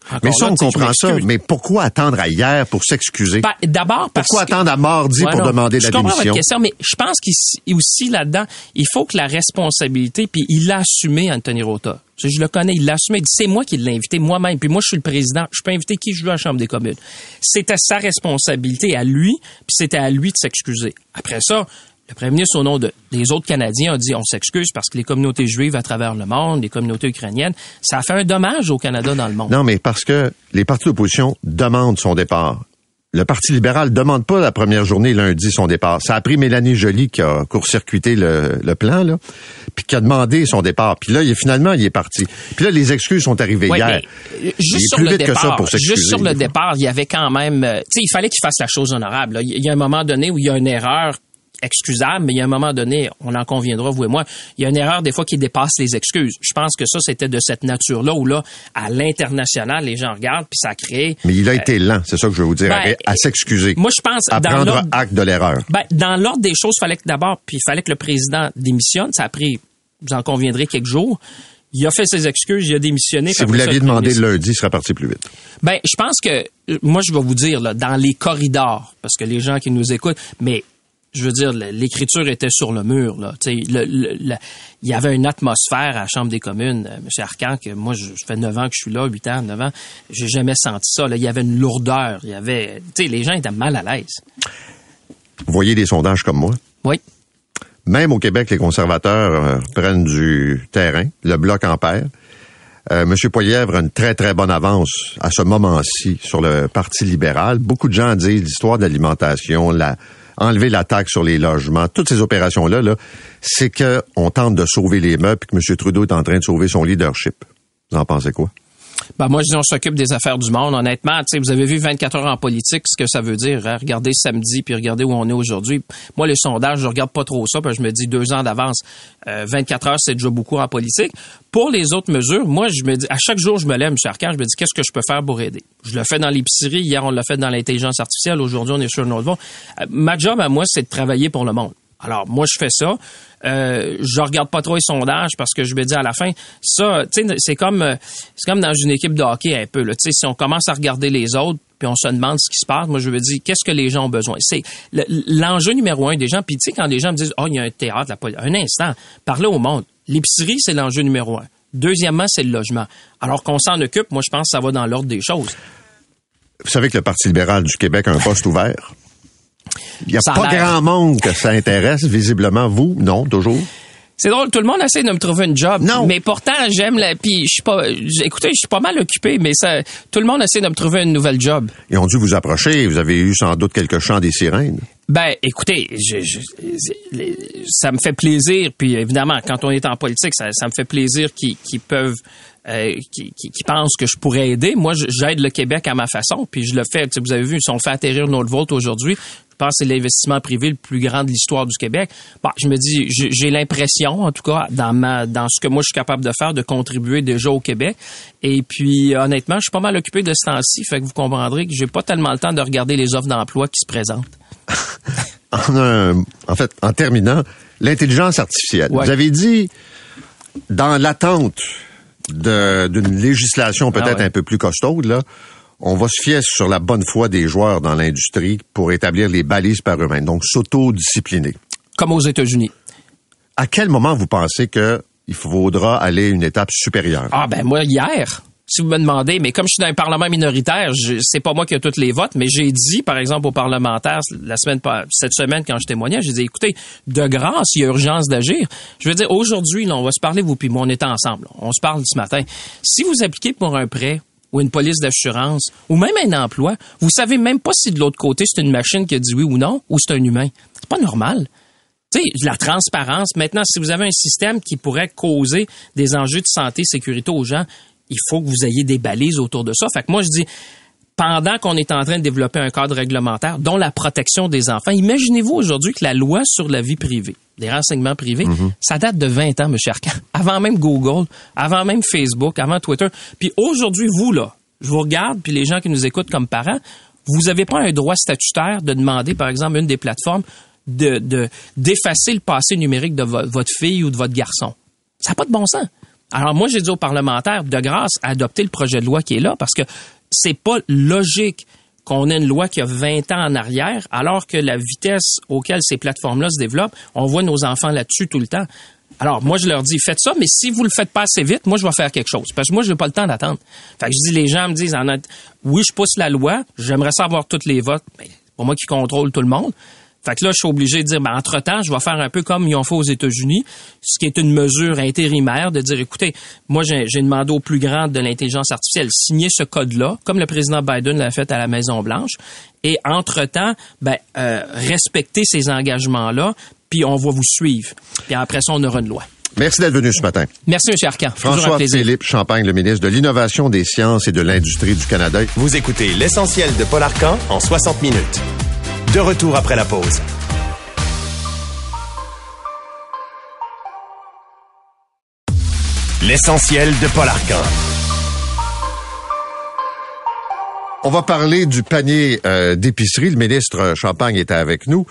Encore Mais ça, on je comprend ça. Mais pourquoi attendre à hier pour s'excuser? Ben, D'abord parce Pourquoi que- attendre à mardi Ouais, pour non, demander je la comprends démission? votre question, mais je pense qu'ici aussi là-dedans, il faut que la responsabilité, puis il l'a assumé, Anthony Rota. Je, je le connais, il l'a assumé. Il dit, C'est moi qui l'ai invité, moi-même. Puis moi, je suis le président. Je peux inviter qui je veux à la Chambre des communes. C'était sa responsabilité à lui, puis c'était à lui de s'excuser. Après ça, le premier ministre, au nom de, des autres Canadiens, a dit on s'excuse parce que les communautés juives à travers le monde, les communautés ukrainiennes, ça a fait un dommage au Canada dans le monde. Non, mais parce que les partis d'opposition demandent son départ. Le Parti libéral demande pas la première journée lundi son départ. Ça a pris Mélanie Joly qui a court-circuité le, le plan, là, puis qui a demandé son départ. Puis là, il est, finalement, il est parti. Puis là, les excuses sont arrivées Ouais, hier. mais, juste sur plus le vite que ça départ, pour juste sur le départ, il y avait quand même, euh, tu sais, il fallait qu'il fasse la chose honorable. là. Il y a un moment donné où il y a une erreur excusable, mais il y a un moment donné, on en conviendra, vous et moi, il y a une erreur des fois qui dépasse les excuses. Je pense que ça, c'était de cette nature-là où là, à l'international, les gens regardent, puis ça a créé... Mais il a été lent, c'est ça que je veux vous dire, ben, à, à s'excuser. Moi, je pense, à dans prendre acte de l'erreur. Ben, dans l'ordre des choses, fallait que d'abord, puis il fallait que le président démissionne. Ça a pris, vous en conviendrez, quelques jours. Il a fait ses excuses, il a démissionné. Si vous l'aviez demandé lundi, il serait parti plus vite. ben, je pense que euh, moi, je vais vous dire là, dans les corridors, parce que les gens qui nous écoutent, mais je veux dire, l'écriture était sur le mur. Là. Tu sais, le- le- le- il y avait une atmosphère à la Chambre des communes, euh, M. Arcan, que moi, je, je fais 9 ans que je suis là, 8 ans, 9 ans, j'ai jamais senti ça. Là. Il y avait une lourdeur, il y avait... Tu sais, les gens étaient mal à l'aise. Vous voyez des sondages comme moi? Oui. Même au Québec, les conservateurs euh, prennent du terrain. Le bloc en perd. Euh, Monsieur Poilièvre a une très, très bonne avance à ce moment-ci sur le Parti libéral. Beaucoup de gens disent l'histoire de l'alimentation, la, enlever la taxe sur les logements, toutes ces opérations-là, là, c'est qu'on tente de sauver les meubles et que M. Trudeau est en train de sauver son leadership. Vous en pensez quoi? Ben moi, je dis, on s'occupe des affaires du monde. Honnêtement, vous avez vu 24 heures en politique, ce que ça veut dire. hein. Regardez samedi, puis regardez où on est aujourd'hui. Moi, les sondages, je regarde pas trop ça, parce que je me dis deux ans d'avance. Euh, 24 heures, c'est déjà beaucoup en politique. Pour les autres mesures, moi, je me dis, à chaque jour, je me lève, M. Arcand, je me dis, qu'est-ce que je peux faire pour aider? Je le fais dans l'épicerie. Hier, on l'a fait dans l'intelligence artificielle. Aujourd'hui, on est sur autre voie. Euh, ma job à moi, c'est de travailler pour le monde. Alors, moi, je fais ça. Euh, je regarde pas trop les sondages parce que je me dis à la fin, ça, c'est comme, euh, c'est comme dans une équipe de hockey un peu. Là. Si on commence à regarder les autres, puis on se demande ce qui se passe, moi, je me dis, qu'est-ce que les gens ont besoin? C'est le- l'enjeu numéro un des gens. Puis, tu sais, quand les gens me disent, oh, il y a un théâtre, la poli- un instant, parlez au monde. L'épicerie, c'est l'enjeu numéro un. Deuxièmement, c'est le logement. Alors qu'on s'en occupe, moi, je pense que ça va dans l'ordre des choses. Vous savez que le Parti libéral du Québec a un poste ouvert? Il n'y a Ça pas grand monde que ça intéresse, visiblement. Vous, non, toujours? C'est drôle, tout le monde essaie de me trouver une job. Non. Mais pourtant, j'aime la. Puis, je suis pas. Écoutez, je suis pas mal occupé, mais ça, tout le monde essaie de me trouver une nouvelle job. Ils ont dû vous approcher. Vous avez eu sans doute quelques chants des sirènes. Ben, écoutez, je, ça me fait plaisir. Puis évidemment, quand on est en politique, ça, ça me fait plaisir qu'ils peuvent, euh, pensent que je pourrais aider. Moi, j'aide le Québec à ma façon. Puis je le fais. Vous avez vu, si on fait atterrir notre vote aujourd'hui, pense que c'est l'investissement privé le plus grand de l'histoire du Québec. Bon, je me dis, j'ai l'impression, en tout cas, dans ma, dans ce que moi je suis capable de faire, de contribuer déjà au Québec. Et puis, honnêtement, je suis pas mal occupé de ce temps-ci. Fait que vous comprendrez que j'ai pas tellement le temps de regarder les offres d'emploi qui se présentent. En, un- en fait, en terminant, l'intelligence artificielle. Ouais. Vous avez dit, dans l'attente d'une législation peut-être Ah ouais. un peu plus costaude, là, on va se fier sur la bonne foi des joueurs dans l'industrie pour établir les balises par eux-mêmes, donc s'auto-discipliner. Comme aux États-Unis. À quel moment vous pensez que il faudra aller une étape supérieure? Ah ben moi hier, si vous me demandez, mais comme je suis dans un parlement minoritaire, c'est pas moi qui ai tous les votes, mais j'ai dit par exemple aux parlementaires la semaine cette semaine quand je témoignais, j'ai dit écoutez, de grâce, il y a urgence d'agir. Je veux dire aujourd'hui, là, on va se parler vous puis moi, on est ensemble. On se parle ce matin. Si vous appliquez pour un prêt ou une police d'assurance ou même un emploi, vous savez même pas si de l'autre côté c'est une machine qui a dit oui ou non ou c'est un humain. C'est pas normal. Tu sais, la transparence. Maintenant, si vous avez un système qui pourrait causer des enjeux de santé, sécurité aux gens, il faut que vous ayez des balises autour de ça. Fait que moi, je dis, pendant qu'on est en train de développer un cadre réglementaire, dont la protection des enfants, imaginez-vous aujourd'hui que la loi sur la vie privée, des renseignements privés, ça date de 20 ans, M. Arcan. Avant même Google, avant même Facebook, avant Twitter. Puis aujourd'hui, vous, là, je vous regarde, puis les gens qui nous écoutent comme parents, vous n'avez pas un droit statutaire de demander, par exemple, à une des plateformes de de- d'effacer le passé numérique de vo- votre fille ou de votre garçon. Ça n'a pas de bon sens. Alors moi, j'ai dit aux parlementaires, de grâce, adopter le projet de loi qui est là, parce que c'est pas logique qu'on ait une loi qui a 20 ans en arrière, alors que la vitesse auquel ces plateformes-là se développent, on voit nos enfants là-dessus tout le temps. Alors, moi, je leur dis, faites ça, mais si vous le faites pas assez vite, moi, je vais faire quelque chose. Parce que moi, je n'ai pas le temps d'attendre. Fait que je dis, les gens me disent, oui, je pousse la loi, j'aimerais savoir tous les votes, mais c'est pas moi qui contrôle tout le monde. Fait que là, je suis obligé de dire, ben, entre-temps, je vais faire un peu comme ils ont fait aux États-Unis, ce qui est une mesure intérimaire de dire, écoutez, moi, j'ai demandé au plus grand de l'intelligence artificielle signer ce code-là, comme le président Biden l'a fait à la Maison-Blanche. Et entre-temps, ben, euh, respecter ces engagements-là, puis on va vous suivre. Puis après ça, on aura une loi. Merci d'être venu ce matin. Merci, M. Arcan. François-Philippe Champagne, le ministre de l'Innovation, des Sciences et de l'Industrie du Canada. Vous écoutez l'essentiel de Paul Arcan en 60 minutes. De retour après la pause. L'essentiel de Paul Arcan. On va parler du panier euh, d'épicerie. Le ministre Champagne était avec nous.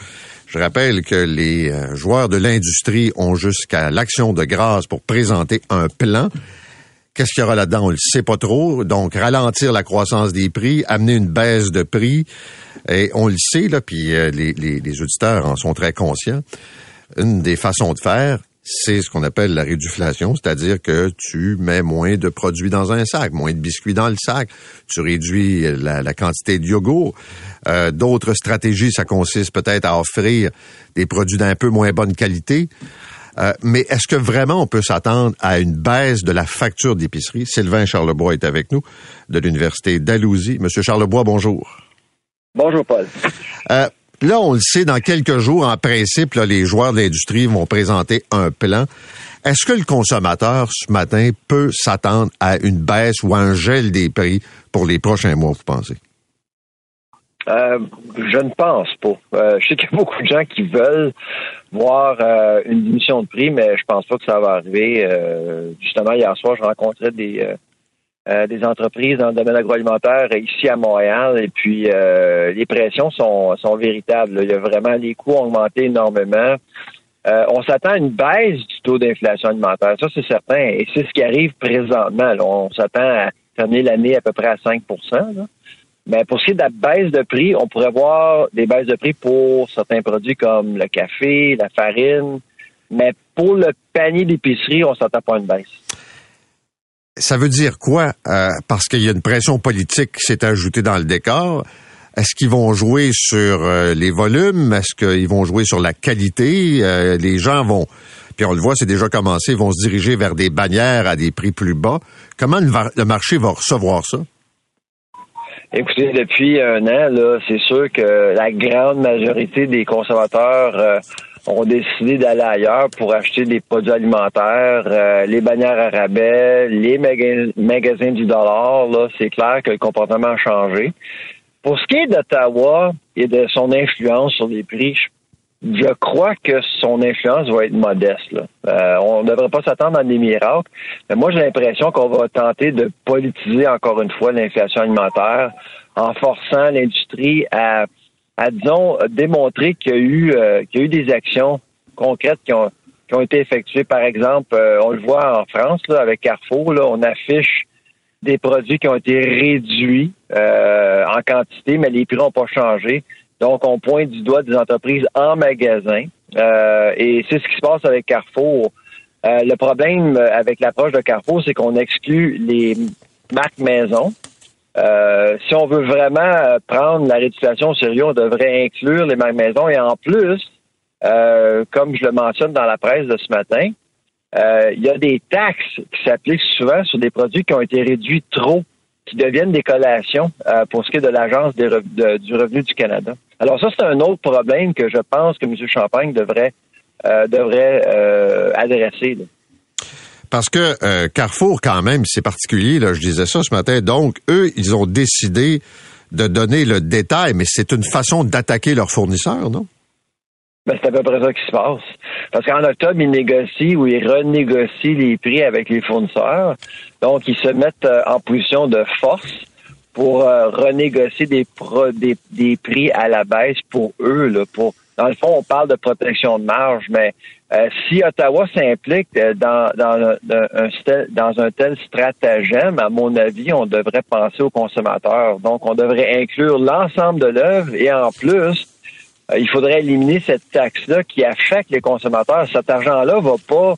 Je rappelle que les euh, joueurs de l'industrie ont jusqu'à l'action de grâce pour présenter un plan. Qu'est-ce qu'il y aura là-dedans? On le sait pas trop. Donc, ralentir la croissance des prix, amener une baisse de prix. Et on le sait, là, puis euh, les, auditeurs en sont très conscients. Une des façons de faire, c'est ce qu'on appelle la réduflation, c'est-à-dire que tu mets moins de produits dans un sac, moins de biscuits dans le sac, tu réduis la, la quantité de yogourt. Euh, D'autres stratégies, ça consiste peut-être à offrir des produits d'un peu moins bonne qualité. Euh, mais est-ce que vraiment on peut s'attendre à une baisse de la facture d'épicerie? Sylvain Charlebois est avec nous de l'Université d'Alousie. Monsieur Charlebois, bonjour. Bonjour, Paul. Euh, là, on le sait, dans quelques jours, en principe, là, les joueurs de l'industrie vont présenter un plan. Est-ce que le consommateur, ce matin, peut s'attendre à une baisse ou à un gel des prix pour les prochains mois, vous pensez? Euh, je ne pense pas. Euh, je sais qu'il y a beaucoup de gens qui veulent voir euh, une diminution de prix, mais je pense pas que ça va arriver. Euh, justement, hier soir, je rencontrais des des entreprises dans le domaine agroalimentaire ici à Montréal, et puis les pressions sont sont véritables. Il y a vraiment les coûts ont augmenté énormément. on s'attend à une baisse du taux d'inflation alimentaire, ça c'est certain, et c'est ce qui arrive présentement. On s'attend à terminer l'année à peu près à 5 là. Mais pour ce qui est de la baisse de prix, on pourrait voir des baisses de prix pour certains produits comme le café, la farine. Mais pour le panier d'épicerie, on s'attend pas à une baisse. Ça veut dire quoi? Euh, parce qu'il y a une pression politique qui s'est ajoutée dans le décor? Est-ce qu'ils vont jouer sur euh, les volumes? Est-ce qu'ils vont jouer sur la qualité? Euh, les gens vont, puis on le voit, c'est déjà commencé, vont se diriger vers des bannières à des prix plus bas. Comment le marché va recevoir ça? Écoutez, depuis un an, là, c'est sûr que la grande majorité des consommateurs euh, ont décidé d'aller ailleurs pour acheter des produits alimentaires, euh, les bannières à rabais, les magasins du dollar. Là, c'est clair que le comportement a changé. Pour ce qui est d'Ottawa et de son influence sur les prix, je je crois que son influence va être modeste. Euh, on ne devrait pas s'attendre à des miracles. Mais moi, j'ai l'impression qu'on va tenter de politiser encore une fois l'inflation alimentaire en forçant l'industrie à, à, disons, démontrer qu'il y a eu euh, qu'il y a eu des actions concrètes qui ont, qui ont été effectuées. Par exemple, euh, on le voit en France là, avec Carrefour, là, on affiche des produits qui ont été réduits en quantité, mais les prix n'ont pas changé. Donc, on pointe du doigt des entreprises en magasin. Euh, et c'est ce qui se passe avec Carrefour. Euh, le problème avec l'approche de Carrefour, c'est qu'on exclut les marques maison. Euh, si on veut vraiment prendre la réduction au sérieux, on devrait inclure les marques maison. Et en plus, comme je le mentionne dans la presse de ce matin, il y a des taxes qui s'appliquent souvent sur des produits qui ont été réduits trop qui deviennent des collations euh, pour ce qui est de l'Agence du revenu du Canada. Alors ça, c'est un autre problème que je pense que M. Champagne devrait, euh, devrait euh, adresser. Parce que Carrefour, quand même, c'est particulier, là, je disais ça ce matin. Donc, eux, ils ont décidé de donner le détail, mais c'est une façon d'attaquer leurs fournisseurs, non? Ben, c'est à peu près ça qui se passe. Parce qu'en octobre, ils négocient ou ils renégocient les prix avec les fournisseurs. Donc, ils se mettent euh, en position de force pour euh, renégocier des, des, des, prix à la baisse pour eux, là, pour dans le fond, on parle de protection de marge, mais euh, si Ottawa s'implique euh, dans, dans, un, dans un tel stratagème, à mon avis, on devrait penser aux consommateurs. Donc, on devrait inclure l'ensemble de l'œuvre et en plus, il faudrait éliminer cette taxe-là qui affecte les consommateurs. Cet argent-là va pas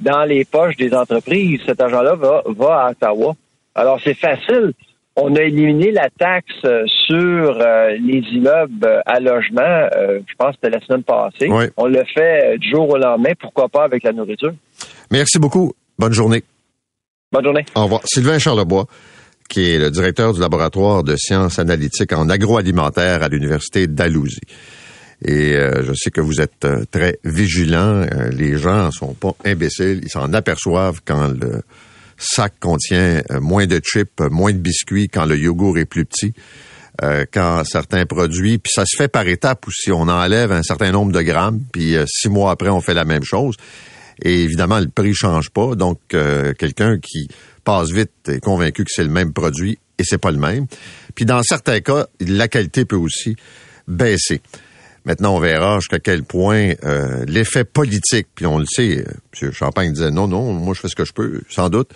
dans les poches des entreprises. Cet argent-là va, va à Ottawa. Alors, c'est facile on a éliminé la taxe euh, sur euh, les immeubles euh, à logement, je pense que c'était la semaine passée. On le fait du jour au lendemain, pourquoi pas avec la nourriture? Merci beaucoup. Bonne journée. Bonne journée. Au revoir. Sylvain Charlebois, qui est le directeur du laboratoire de sciences analytiques en agroalimentaire à l'Université d'Alousie. Et je sais que vous êtes très vigilant. les gens sont pas imbéciles. Ils s'en aperçoivent quand le sac contient euh, moins de chips, moins de biscuits quand le yogourt est plus petit. Euh, quand certains produits, puis ça se fait par étapes si on enlève un certain nombre de grammes, puis euh, six mois après on fait la même chose. Et évidemment le prix change pas, donc quelqu'un qui passe vite est convaincu que c'est le même produit et c'est pas le même. Puis dans certains cas, la qualité peut aussi baisser. Maintenant, on verra jusqu'à quel point euh, l'effet politique, puis on le sait, euh, M. Champagne disait non, non, moi je fais ce que je peux, sans doute,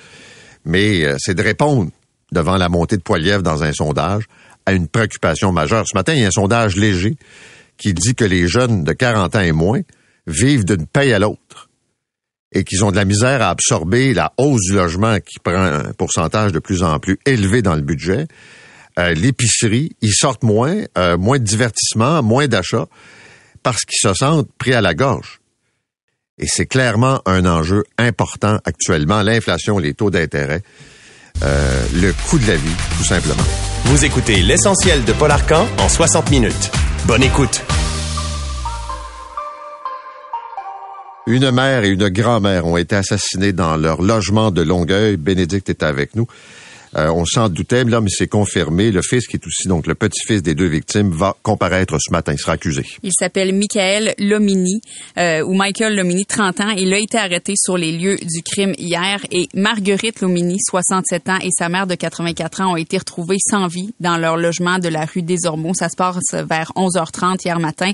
mais euh, c'est de répondre devant la montée de Poiliev dans un sondage à une préoccupation majeure. Ce matin, il y a un sondage léger qui dit que les jeunes de 40 ans et moins vivent d'une paye à l'autre et qu'ils ont de la misère à absorber la hausse du logement qui prend un pourcentage de plus en plus élevé dans le budget euh, l'épicerie, ils sortent moins, euh, moins de divertissement, moins d'achats, parce qu'ils se sentent pris à la gorge. Et c'est clairement un enjeu important actuellement, l'inflation, les taux d'intérêt, euh, le coût de la vie, tout simplement. Vous écoutez l'essentiel de Paul Arcan en 60 minutes. Bonne écoute. Une mère et une grand-mère ont été assassinés dans leur logement de Longueuil. Bénédicte est avec nous. Euh, on s'en doutait, mais là, mais c'est confirmé. Le fils, qui est aussi donc le petit-fils des deux victimes, va comparaître ce matin. Il sera accusé. Il s'appelle Michael Lomini, euh, ou Michael Lomini, 30 ans. Il a été arrêté sur les lieux du crime hier. Et Marguerite Lomini, 67 ans, et sa mère de 84 ans ont été retrouvés sans vie dans leur logement de la rue des Ormeaux. Ça se passe vers 11h30 hier matin.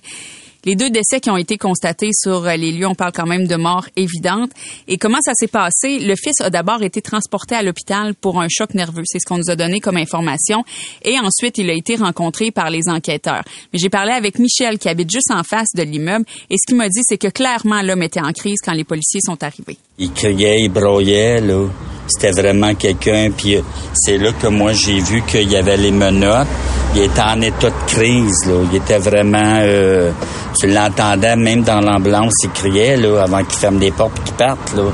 Les deux décès qui ont été constatés sur euh, les lieux, on parle quand même de mort évidente. Et comment ça s'est passé? Le fils a d'abord été transporté à l'hôpital pour un choc nerveux. C'est ce qu'on nous a donné comme information. Et ensuite, il a été rencontré par les enquêteurs. Mais j'ai parlé avec Michel qui habite juste en face de l'immeuble. Et ce qu'il m'a dit, c'est que clairement, l'homme était en crise quand les policiers sont arrivés. Il criait, il broyait, là. C'était vraiment quelqu'un. Puis euh, c'est là que moi, j'ai vu qu'il y avait les menottes. Il était en état de crise, là. Il était vraiment... Euh, tu l'entendais même dans l'ambulance, il criait, là, avant qu'il ferme les portes et qu'il parte, là.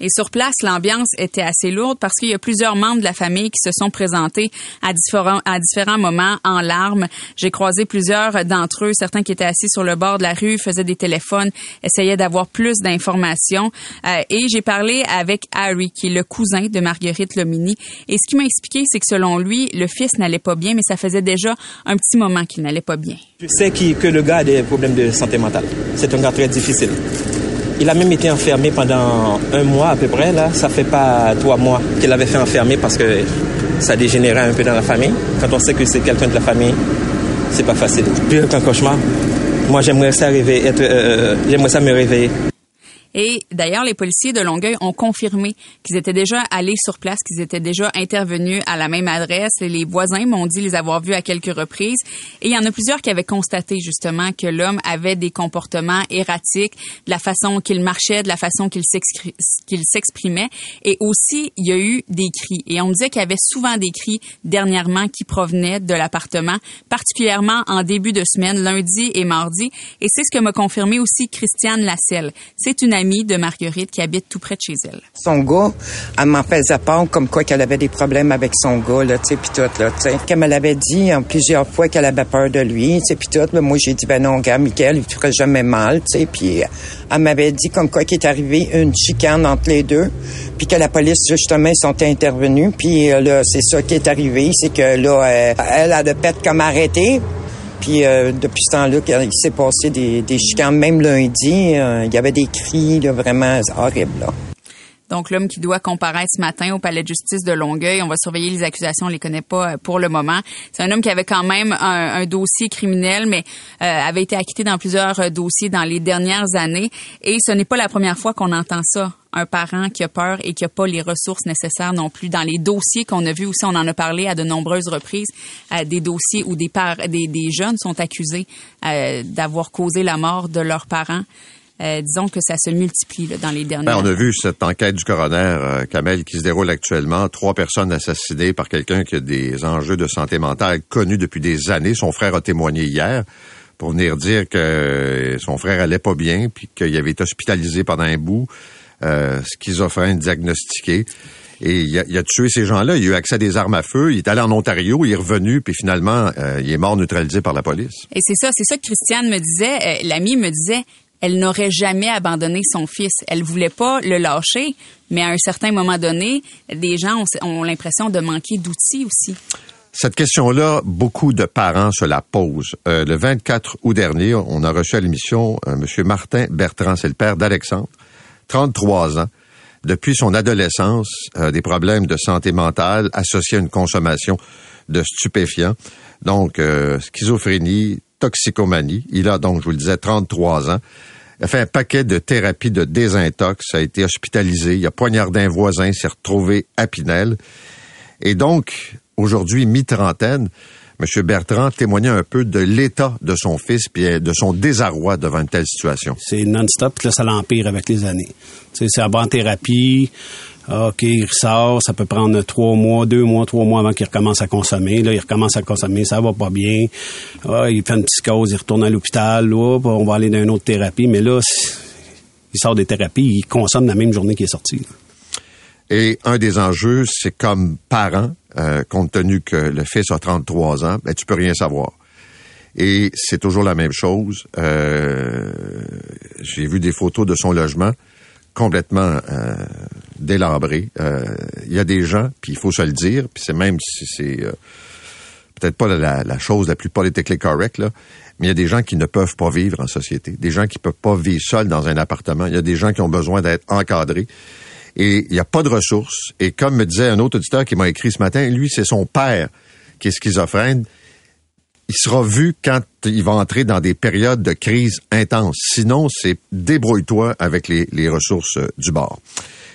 Et sur place, l'ambiance était assez lourde parce qu'il y a plusieurs membres de la famille qui se sont présentés à différents, à différents moments en larmes. J'ai croisé plusieurs d'entre eux, certains qui étaient assis sur le bord de la rue, faisaient des téléphones, essayaient d'avoir plus d'informations. Euh, et j'ai parlé avec Harry, qui est le cousin de Marguerite Lomini. Et ce qu'il m'a expliqué, c'est que selon lui, le fils n'allait pas bien, mais ça faisait déjà un petit moment qu'il n'allait pas bien. Je sais que le gars a des problèmes de santé mentale. C'est un gars très difficile. Il a même été enfermé pendant un mois à peu près. Là, ça fait pas trois mois qu'il avait fait enfermer parce que ça dégénérait un peu dans la famille. Quand on sait que c'est quelqu'un de la famille, c'est pas facile. Pire qu'un cauchemar. Moi, j'aimerais ça être, euh, euh, j'aimerais ça me réveiller. Et d'ailleurs, les policiers de Longueuil ont confirmé qu'ils étaient déjà allés sur place, qu'ils étaient déjà intervenus à la même adresse. Les voisins m'ont dit les avoir vus à quelques reprises. Et il y en a plusieurs qui avaient constaté justement que l'homme avait des comportements erratiques, de la façon qu'il marchait, de la façon qu'il s'exprimait. Et aussi, il y a eu des cris. Et on me disait qu'il y avait souvent des cris dernièrement qui provenaient de l'appartement, particulièrement en début de semaine, lundi et mardi. Et c'est ce que m'a confirmé aussi Christiane Lasselle. C'est une amie de Marguerite qui habite tout près de chez elle. Son gars, elle m'en faisait part comme quoi qu'elle avait des problèmes avec son gars, là, tu sais, puis tout, là, tu sais. Qu'elle me l'avait dit en plusieurs fois qu'elle avait peur de lui, tu sais, puis tout. Là, moi, j'ai dit, ben non, gars, Michael, il ne ferait jamais mal, tu sais, puis elle m'avait dit comme quoi qu'il est arrivé une chicane entre les deux, puis que la police, justement, sont intervenus, puis euh, là, c'est ça qui est arrivé, c'est que là, euh, elle, a de pète comme arrêté, puis euh, depuis ce temps-là, il s'est passé des, des chicanes. Même lundi, euh, il y avait des cris là, vraiment horribles. Donc, l'homme qui doit comparaître ce matin au palais de justice de Longueuil, on va surveiller les accusations, on les connaît pas euh, pour le moment. C'est un homme qui avait quand même un, dossier criminel, mais euh, avait été acquitté dans plusieurs euh, dossiers dans les dernières années. Et ce n'est pas la première fois qu'on entend ça un parent qui a peur et qui n'a pas les ressources nécessaires non plus. Dans les dossiers qu'on a vus aussi, on en a parlé à de nombreuses reprises, des dossiers où des, jeunes sont accusés d'avoir causé la mort de leurs parents. Euh, disons que ça se multiplie dans les dernières ben, On a vu cette enquête du coroner, euh, Kamel, qui se déroule actuellement. Trois personnes assassinées par quelqu'un qui a des enjeux de santé mentale connus depuis des années. Son frère a témoigné hier pour venir dire que son frère allait pas bien, puis qu'il avait été hospitalisé pendant un bout, euh, schizophrène diagnostiqué. Et il a, il a, tué ces gens-là. Il a eu accès à des armes à feu. Il est allé en Ontario. Il est revenu. Puis finalement, euh, il est mort neutralisé par la police. Et c'est ça. C'est ça que Christiane me disait. L'ami me disait elle n'aurait jamais abandonné son fils. Elle voulait pas le lâcher, mais à un certain moment donné, des gens ont, l'impression de manquer d'outils aussi. Cette question-là, beaucoup de parents se la posent. Euh, le 24 août dernier, on a reçu à l'émission euh, M. Martin Bertrand, c'est le père d'Alexandre, 33 ans. Depuis son adolescence, euh, des problèmes de santé mentale associés à une consommation de stupéfiants. Donc, schizophrénie, toxicomanie. Il a donc, je vous le disais, 33 ans. Il a fait un paquet de thérapies de désintox, a été hospitalisé, il a poignardé un voisin, s'est retrouvé à Pinel. Et donc, aujourd'hui, mi-trentaine, M. Bertrand témoignait un peu de l'état de son fils puis de son désarroi devant une telle situation. C'est non-stop, puis là, ça l'empire avec les années. C'est en thérapie, OK, il ressort, ça peut prendre trois mois, deux mois, trois mois avant qu'il recommence à consommer. Là, il recommence à consommer, ça va pas bien. Ah, il fait une psychose, il retourne à l'hôpital. on va aller dans une autre thérapie. Mais là, il sort des thérapies, il consomme la même journée qu'il est sorti. Et un des enjeux, c'est comme parent, euh, compte tenu que le fils a 33 ans, ben, tu peux rien savoir. Et c'est toujours la même chose. Euh, j'ai vu des photos de son logement complètement euh, délabré. Euh, il y a des gens, puis il faut se le dire, puis c'est même si c'est euh, peut-être pas la, chose la plus politiquement correcte, là, mais il y a des gens qui ne peuvent pas vivre en société, des gens qui peuvent pas vivre seuls dans un appartement. Il y a des gens qui ont besoin d'être encadrés. Et il n'y a pas de ressources. Et comme me disait un autre auditeur qui m'a écrit ce matin, lui, c'est son père qui est schizophrène il sera vu quand il va entrer dans des périodes de crise intense. Sinon, c'est débrouille-toi avec les, ressources du bord.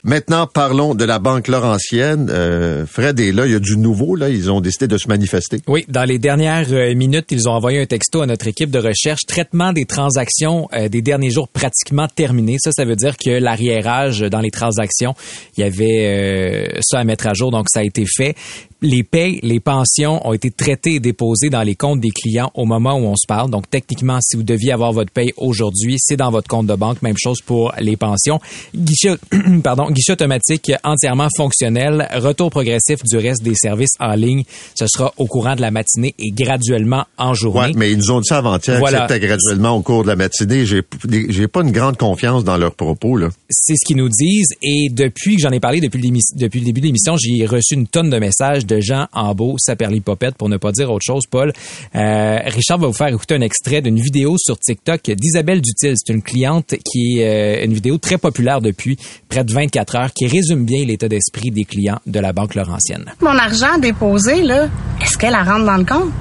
Maintenant, parlons de la Banque Laurentienne. Euh, Fred est là, il y a du nouveau, là. Ils ont décidé de se manifester. Oui, dans les dernières euh, minutes, ils ont envoyé un texto à notre équipe de recherche. Traitement des transactions euh, des derniers jours pratiquement terminé. Ça, ça veut dire que l'arriérage dans les transactions, il y avait ça à mettre à jour, donc ça a été fait les payes, les pensions ont été traitées et déposées dans les comptes des clients au moment où on se parle. Donc, techniquement, si vous deviez avoir votre paye aujourd'hui, c'est dans votre compte de banque. Même chose pour les pensions. Guichet, pardon, guichet automatique entièrement fonctionnel, retour progressif du reste des services en ligne. Ce sera au courant de la matinée et graduellement en journée. Ouais, mais ils nous ont dit ça avant-hier voilà. c'était graduellement au cours de la matinée. J'ai, j'ai pas une grande confiance dans leurs propos, là. C'est ce qu'ils nous disent. Et depuis que j'en ai parlé, depuis le, depuis le début de l'émission, j'ai reçu une tonne de messages de gens en beau, Saperlipopette, pour ne pas dire autre chose, Paul. Euh, Richard va vous faire écouter un extrait d'une vidéo sur TikTok d'Isabelle Dutil. C'est une cliente qui est euh, une vidéo très populaire depuis près de 24 heures qui résume bien l'état d'esprit des clients de la Banque Laurentienne. Mon argent déposé, là, est-ce qu'elle la rentre dans le compte?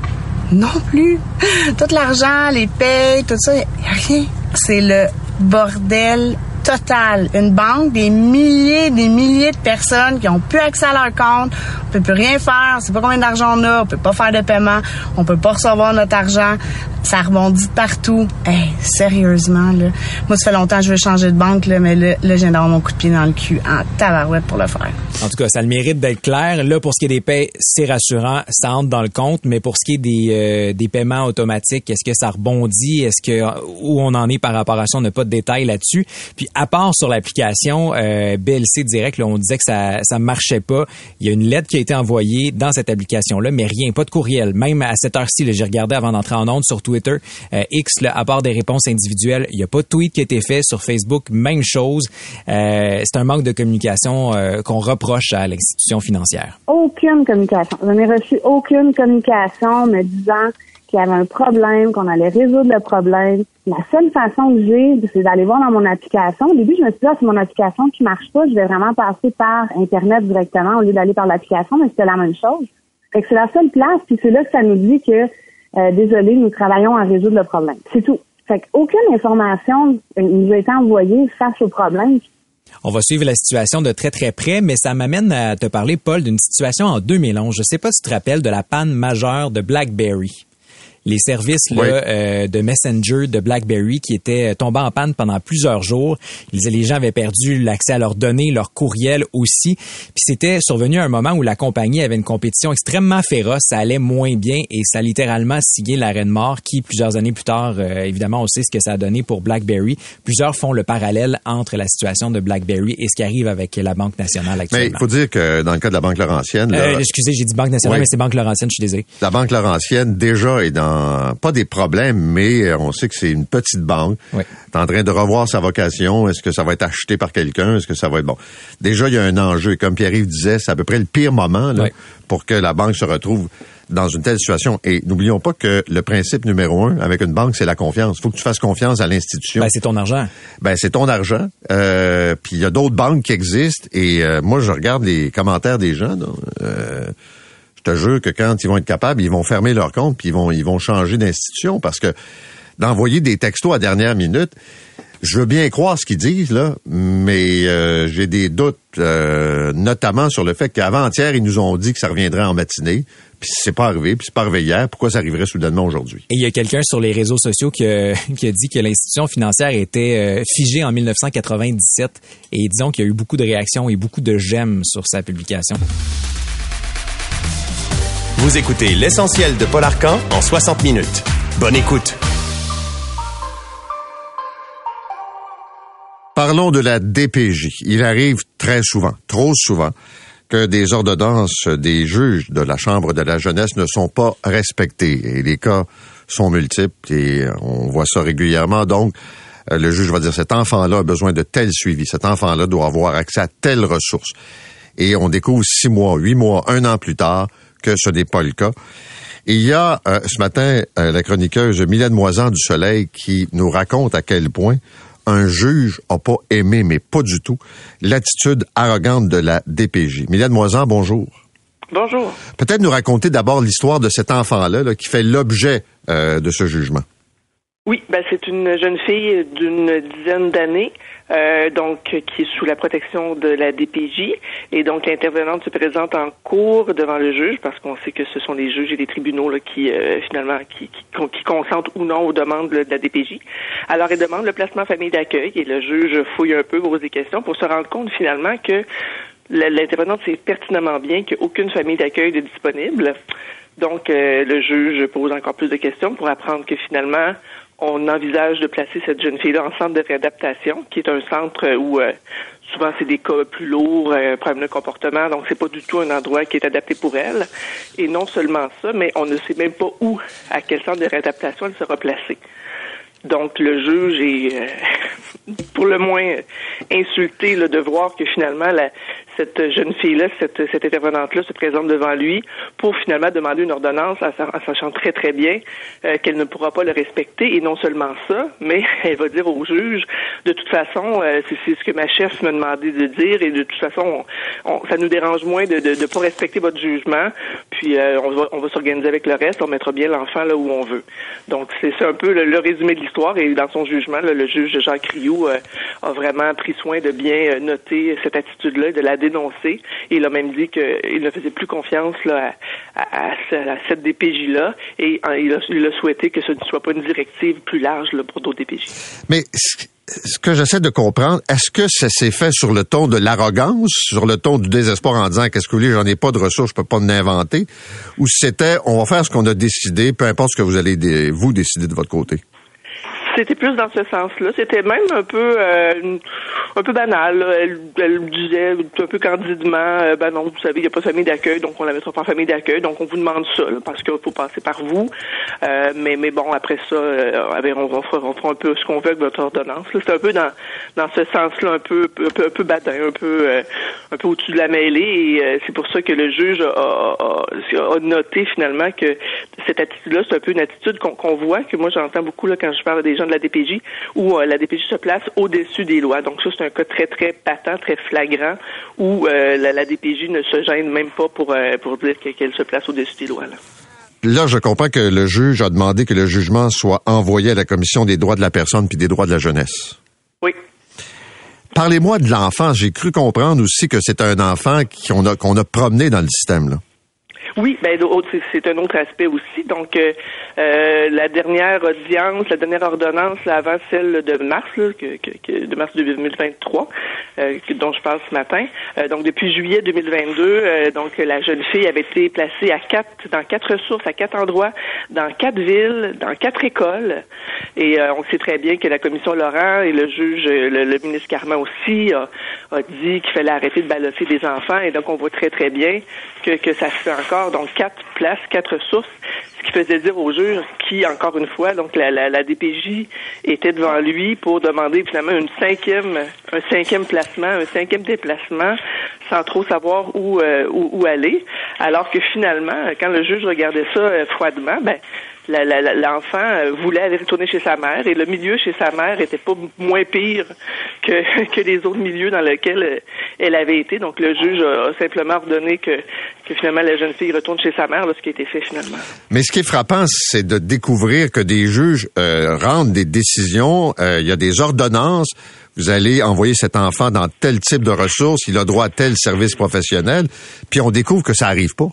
Non plus. Tout l'argent, les payes, tout ça, y a rien. C'est le bordel total. Une banque, des milliers, des milliers de personnes qui ont plus accès à leur compte. On peut plus rien faire. On sait pas combien d'argent on a. On peut pas faire de paiement. On peut pas recevoir notre argent. Ça rebondit partout. Hey, sérieusement, là. Moi, ça fait longtemps que je veux changer de banque, là, mais là, là j'ai d'avoir mon coup de pied dans le cul en tabarouette pour le faire. En tout cas, ça le mérite d'être clair. Là, pour ce qui est des paies, c'est rassurant. Ça entre dans le compte. Mais pour ce qui est des, euh, des paiements automatiques, est-ce que ça rebondit? Est-ce que, où on en est par rapport à ça? On n'a pas de détails là-dessus. Puis, à part sur l'application euh, BLC Direct, là, on disait que ça ça marchait pas. Il y a une lettre qui a été envoyée dans cette application-là, mais rien, pas de courriel. Même à cette heure-ci, j'ai regardé avant d'entrer en onde sur Twitter, euh, X, là, à part des réponses individuelles, il n'y a pas de tweet qui a été fait sur Facebook. Même chose. Euh, c'est un manque de communication euh, qu'on reproche à l'institution financière. Aucune communication. Je n'ai reçu aucune communication me disant qu'il y avait un problème, qu'on allait résoudre le problème. La seule façon que j'ai, c'est d'aller voir dans mon application. Au début, je me suis dit, ah, c'est mon application qui marche pas, je vais vraiment passer par Internet directement au lieu d'aller par l'application, mais c'était la même chose. Fait que c'est la seule place, puis c'est là que ça nous dit que, euh, désolé, nous travaillons à résoudre le problème. C'est tout. Fait qu'aucune information nous a été envoyée face au problème. On va suivre la situation de très très près, mais ça m'amène à te parler, Paul, d'une situation en 2011. Je sais pas si tu te rappelles de la panne majeure de BlackBerry les services euh, de Messenger de BlackBerry qui étaient tombés en panne pendant plusieurs jours. Les, gens avaient perdu l'accès à leurs données, leurs courriels aussi. Puis c'était survenu à un moment où la compagnie avait une compétition extrêmement féroce, ça allait moins bien et ça a littéralement signé l'arrêt de mort qui, plusieurs années plus tard, euh, évidemment, on sait ce que ça a donné pour BlackBerry. Plusieurs font le parallèle entre la situation de BlackBerry et ce qui arrive avec la Banque nationale actuellement. Mais il faut dire que dans le cas de la Banque Laurentienne... Euh, excusez, j'ai dit Banque nationale, mais c'est Banque Laurentienne, je suis désolé. La Banque Laurentienne, déjà, est dans pas des problèmes, mais euh, on sait que c'est une petite banque. Oui. Est en train de revoir sa vocation. Est-ce que ça va être acheté par quelqu'un? Est-ce que ça va être bon? Déjà, il y a un enjeu. Comme Pierre-Yves disait, c'est à peu près le pire moment pour que la banque se retrouve dans une telle situation. Et n'oublions pas que le principe numéro un avec une banque, c'est la confiance. Il faut que tu fasses confiance à l'institution. Ben, c'est ton argent. Ben, c'est ton argent. Euh, puis il y a d'autres banques qui existent. Et euh, moi, je regarde les commentaires des gens. Euh, je te jure que quand ils vont être capables, ils vont fermer leur compte puis ils vont ils vont changer d'institution parce que d'envoyer des textos à dernière minute, je veux bien croire ce qu'ils disent là, mais euh, j'ai des doutes, euh, notamment sur le fait qu'avant-hier ils nous ont dit que ça reviendrait en matinée, puis c'est pas arrivé, puis c'est pas arrivé hier. Pourquoi ça arriverait soudainement aujourd'hui? Et il y a quelqu'un sur les réseaux sociaux qui a, qui a dit que l'institution financière était euh, figée en 1997, et disons qu'il y a eu beaucoup de réactions et beaucoup de j'aime sur sa publication. Vous écoutez l'essentiel de Paul Arcan en 60 minutes. Bonne écoute. Parlons de la DPJ. Il arrive très souvent, trop souvent, que des ordonnances des juges de la Chambre de la jeunesse ne sont pas respectées. Et les cas sont multiples et on voit ça régulièrement. Donc, euh, le juge va dire cet enfant-là a besoin de tel suivi. Cet enfant-là doit avoir accès à telle ressource. Et on découvre six mois, huit mois, un an plus tard que ce n'est pas le cas. il y a euh, ce matin euh, la chroniqueuse Mylène Moisan du Soleil qui nous raconte à quel point un juge n'a pas aimé, mais pas du tout, l'attitude arrogante de la DPJ. Mylène Moisan, bonjour. Bonjour. Peut-être nous raconter d'abord l'histoire de cet enfant-là qui fait l'objet euh, de ce jugement. Oui, ben c'est une jeune fille d'une dizaine d'années euh, donc qui est sous la protection de la DPJ. Et donc l'intervenante se présente en cours devant le juge parce qu'on sait que ce sont les juges et les tribunaux là, qui euh, finalement qui, qui, consentent ou non aux demandes de la DPJ. Alors elle demande le placement famille d'accueil et le juge fouille un peu, pose des questions pour se rendre compte finalement que l'intervenante sait pertinemment bien qu'aucune famille d'accueil n'est disponible. Donc, euh, le juge pose encore plus de questions pour apprendre que finalement, on envisage de placer cette jeune fille-là en centre de réadaptation, qui est un centre où euh, souvent c'est des cas plus lourds, euh, problèmes de comportement, donc c'est pas du tout un endroit qui est adapté pour elle. Et non seulement ça, mais on ne sait même pas où, à quel centre de réadaptation elle sera placée. Donc le juge est euh, pour le moins insulté de voir que finalement la, cette jeune fille-là, cette, cette intervenante-là se présente devant lui pour finalement demander une ordonnance en sachant très très bien euh, qu'elle ne pourra pas le respecter. Et non seulement ça, mais elle va dire au juge de toute façon euh, c'est ce que ma chef m'a demandé de dire et de toute façon ça nous dérange moins de ne pas respecter votre jugement. Puis euh, on va on va s'organiser avec le reste on mettra bien l'enfant là où on veut. Donc c'est un peu le, résumé de l'histoire et dans son jugement le juge Jacques Rioux a vraiment pris soin de bien noter cette attitude-là de la il a même dit qu'il ne faisait plus confiance à, cette DPJ-là et euh, il, a, souhaité que ce ne soit pas une directive plus large pour d'autres DPJ. Mais ce que j'essaie de comprendre, est-ce que ça s'est fait sur le ton de l'arrogance, sur le ton du désespoir en disant qu'est-ce que vous voulez, j'en ai pas de ressources, je peux pas en inventer, ou c'était on va faire ce qu'on a décidé, peu importe ce que vous allez vous décider de votre côté? C'était plus dans ce sens-là. C'était même un peu, euh, un peu banal. Elle, elle disait un peu candidement, euh, ben non, vous savez, il n'y a pas de famille d'accueil, donc on la mettra pas en famille d'accueil, donc on vous demande ça, là, parce qu'il faut passer par vous. Euh, mais, mais bon, après ça, euh, on, va on fera un peu ce qu'on veut avec votre ordonnance. C'est un peu dans, dans ce sens-là, un peu, un peu, un peu badin, un peu, euh, un peu au-dessus de la mêlée, et c'est pour ça que le juge a, a- a- noté finalement que cette attitude-là, c'est un peu une attitude qu'on qu'on voit, que moi j'entends beaucoup là, quand je parle des gens de la DPJ, où euh, la DPJ se place au-dessus des lois. Donc ça, c'est un cas très, très patent, très flagrant, où euh, la, la DPJ ne se gêne même pas pour, euh, pour dire que- qu'elle se place au-dessus des lois. Là. Là, je comprends que le juge a demandé que le jugement soit envoyé à la Commission des droits de la personne puis des droits de la jeunesse. Oui. Parlez-moi de l'enfant. J'ai cru comprendre aussi que c'est un enfant qu'on a, qu'on a promené dans le système. Là. Oui, ben c'est- un autre aspect aussi. Donc, euh, euh, la dernière audience, la dernière ordonnance, là, avant celle de mars, là, que, que- de mars 2023, euh, dont je parle ce matin. Euh, donc, depuis juillet 2022, euh, donc la jeune fille avait été placée à quatre, dans quatre ressources, à quatre endroits, dans quatre villes, dans quatre écoles. Et euh, on sait très bien que la commission Laurent et le juge, le, le ministre Carman aussi, a, a dit qu'il fallait arrêter de ballotter des enfants. Et donc, on voit très, très bien que, que ça se fait encore. Donc, quatre places, quatre ressources, ce qui faisait dire au juge qui, encore une fois, donc la, DPJ était devant lui pour demander finalement cinquième, un cinquième placement, un cinquième déplacement, sans trop savoir où, euh, où, aller. Alors que finalement, quand le juge regardait ça euh, froidement, ben l'enfant euh, voulait aller retourner chez sa mère et le milieu chez sa mère était pas moins pire que, que les autres milieux dans lesquels euh, elle avait été. Donc le juge a, simplement ordonné que, que finalement la jeune fille retourne chez sa mère, là, ce qui a été fait finalement. Mais ce qui est frappant, c'est de découvrir que des juges euh, rendent des décisions. euh, Il y a des ordonnances. Vous allez envoyer cet enfant dans tel type de ressources. Il a droit à tel service professionnel. Puis on découvre que ça arrive pas.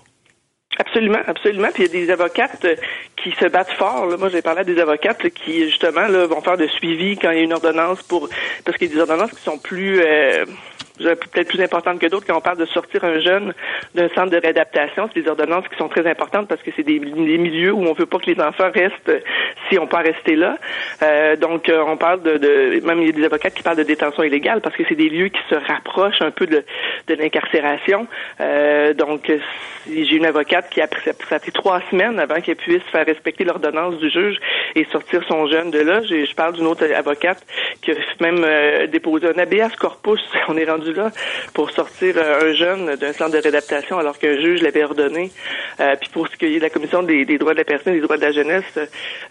Absolument, absolument. Puis il y a des avocates euh, qui se battent fort. là. Moi, j'ai parlé à des avocates qui, justement, là, vont faire de suivi quand il y a une ordonnance pour... Parce qu'il y a des ordonnances qui sont plus... euh, peut-être plus importantes que d'autres quand on parle de sortir un jeune d'un centre de réadaptation. C'est des ordonnances qui sont très importantes parce que c'est des, des milieux où on veut pas que les enfants restent euh, si on peut rester là. Euh, donc, euh, on parle de, de... Même il y a des avocates qui parlent de détention illégale parce que c'est des lieux qui se rapprochent un peu de, de l'incarcération. Euh, donc, j'ai une avocate qui a pris, ça a pris trois semaines avant qu'elle puisse faire respecter l'ordonnance du juge et sortir son jeune de là. J'ai- Je parle d'une autre avocate qui a même euh, déposé un habeas corpus, on est rendu là, pour sortir euh, un jeune d'un centre de réadaptation alors qu'un juge l'avait ordonné. Euh, puis pour ce qui est de la commission des, des droits de la personne des droits de la jeunesse,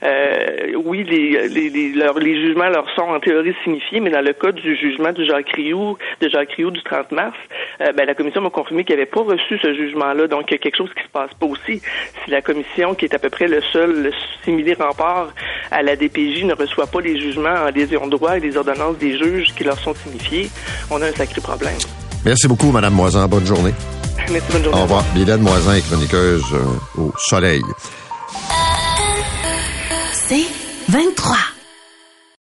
euh, oui, les, les, les, les jugements leur sont en théorie signifiés, mais dans le cas du jugement de Jacques Rioux, de Jacques Rioux du 30 mars, euh, ben, la commission m'a confirmé qu'il n'avait pas reçu ce jugement-là. Donc, il y a quelque chose qui se passe pas aussi. Si la commission, qui est à peu près le seul le simili rempart à la DPJ, ne reçoit pas les jugements en adhésion de droit et les ordonnances des juges qui leur sont signifiés, on a un sacré problème. Merci beaucoup, Madame Moisan. Bonne journée. Merci, bonne journée. Au revoir. Mylène Moisan est chroniqueuse euh, au Soleil. C'est 23.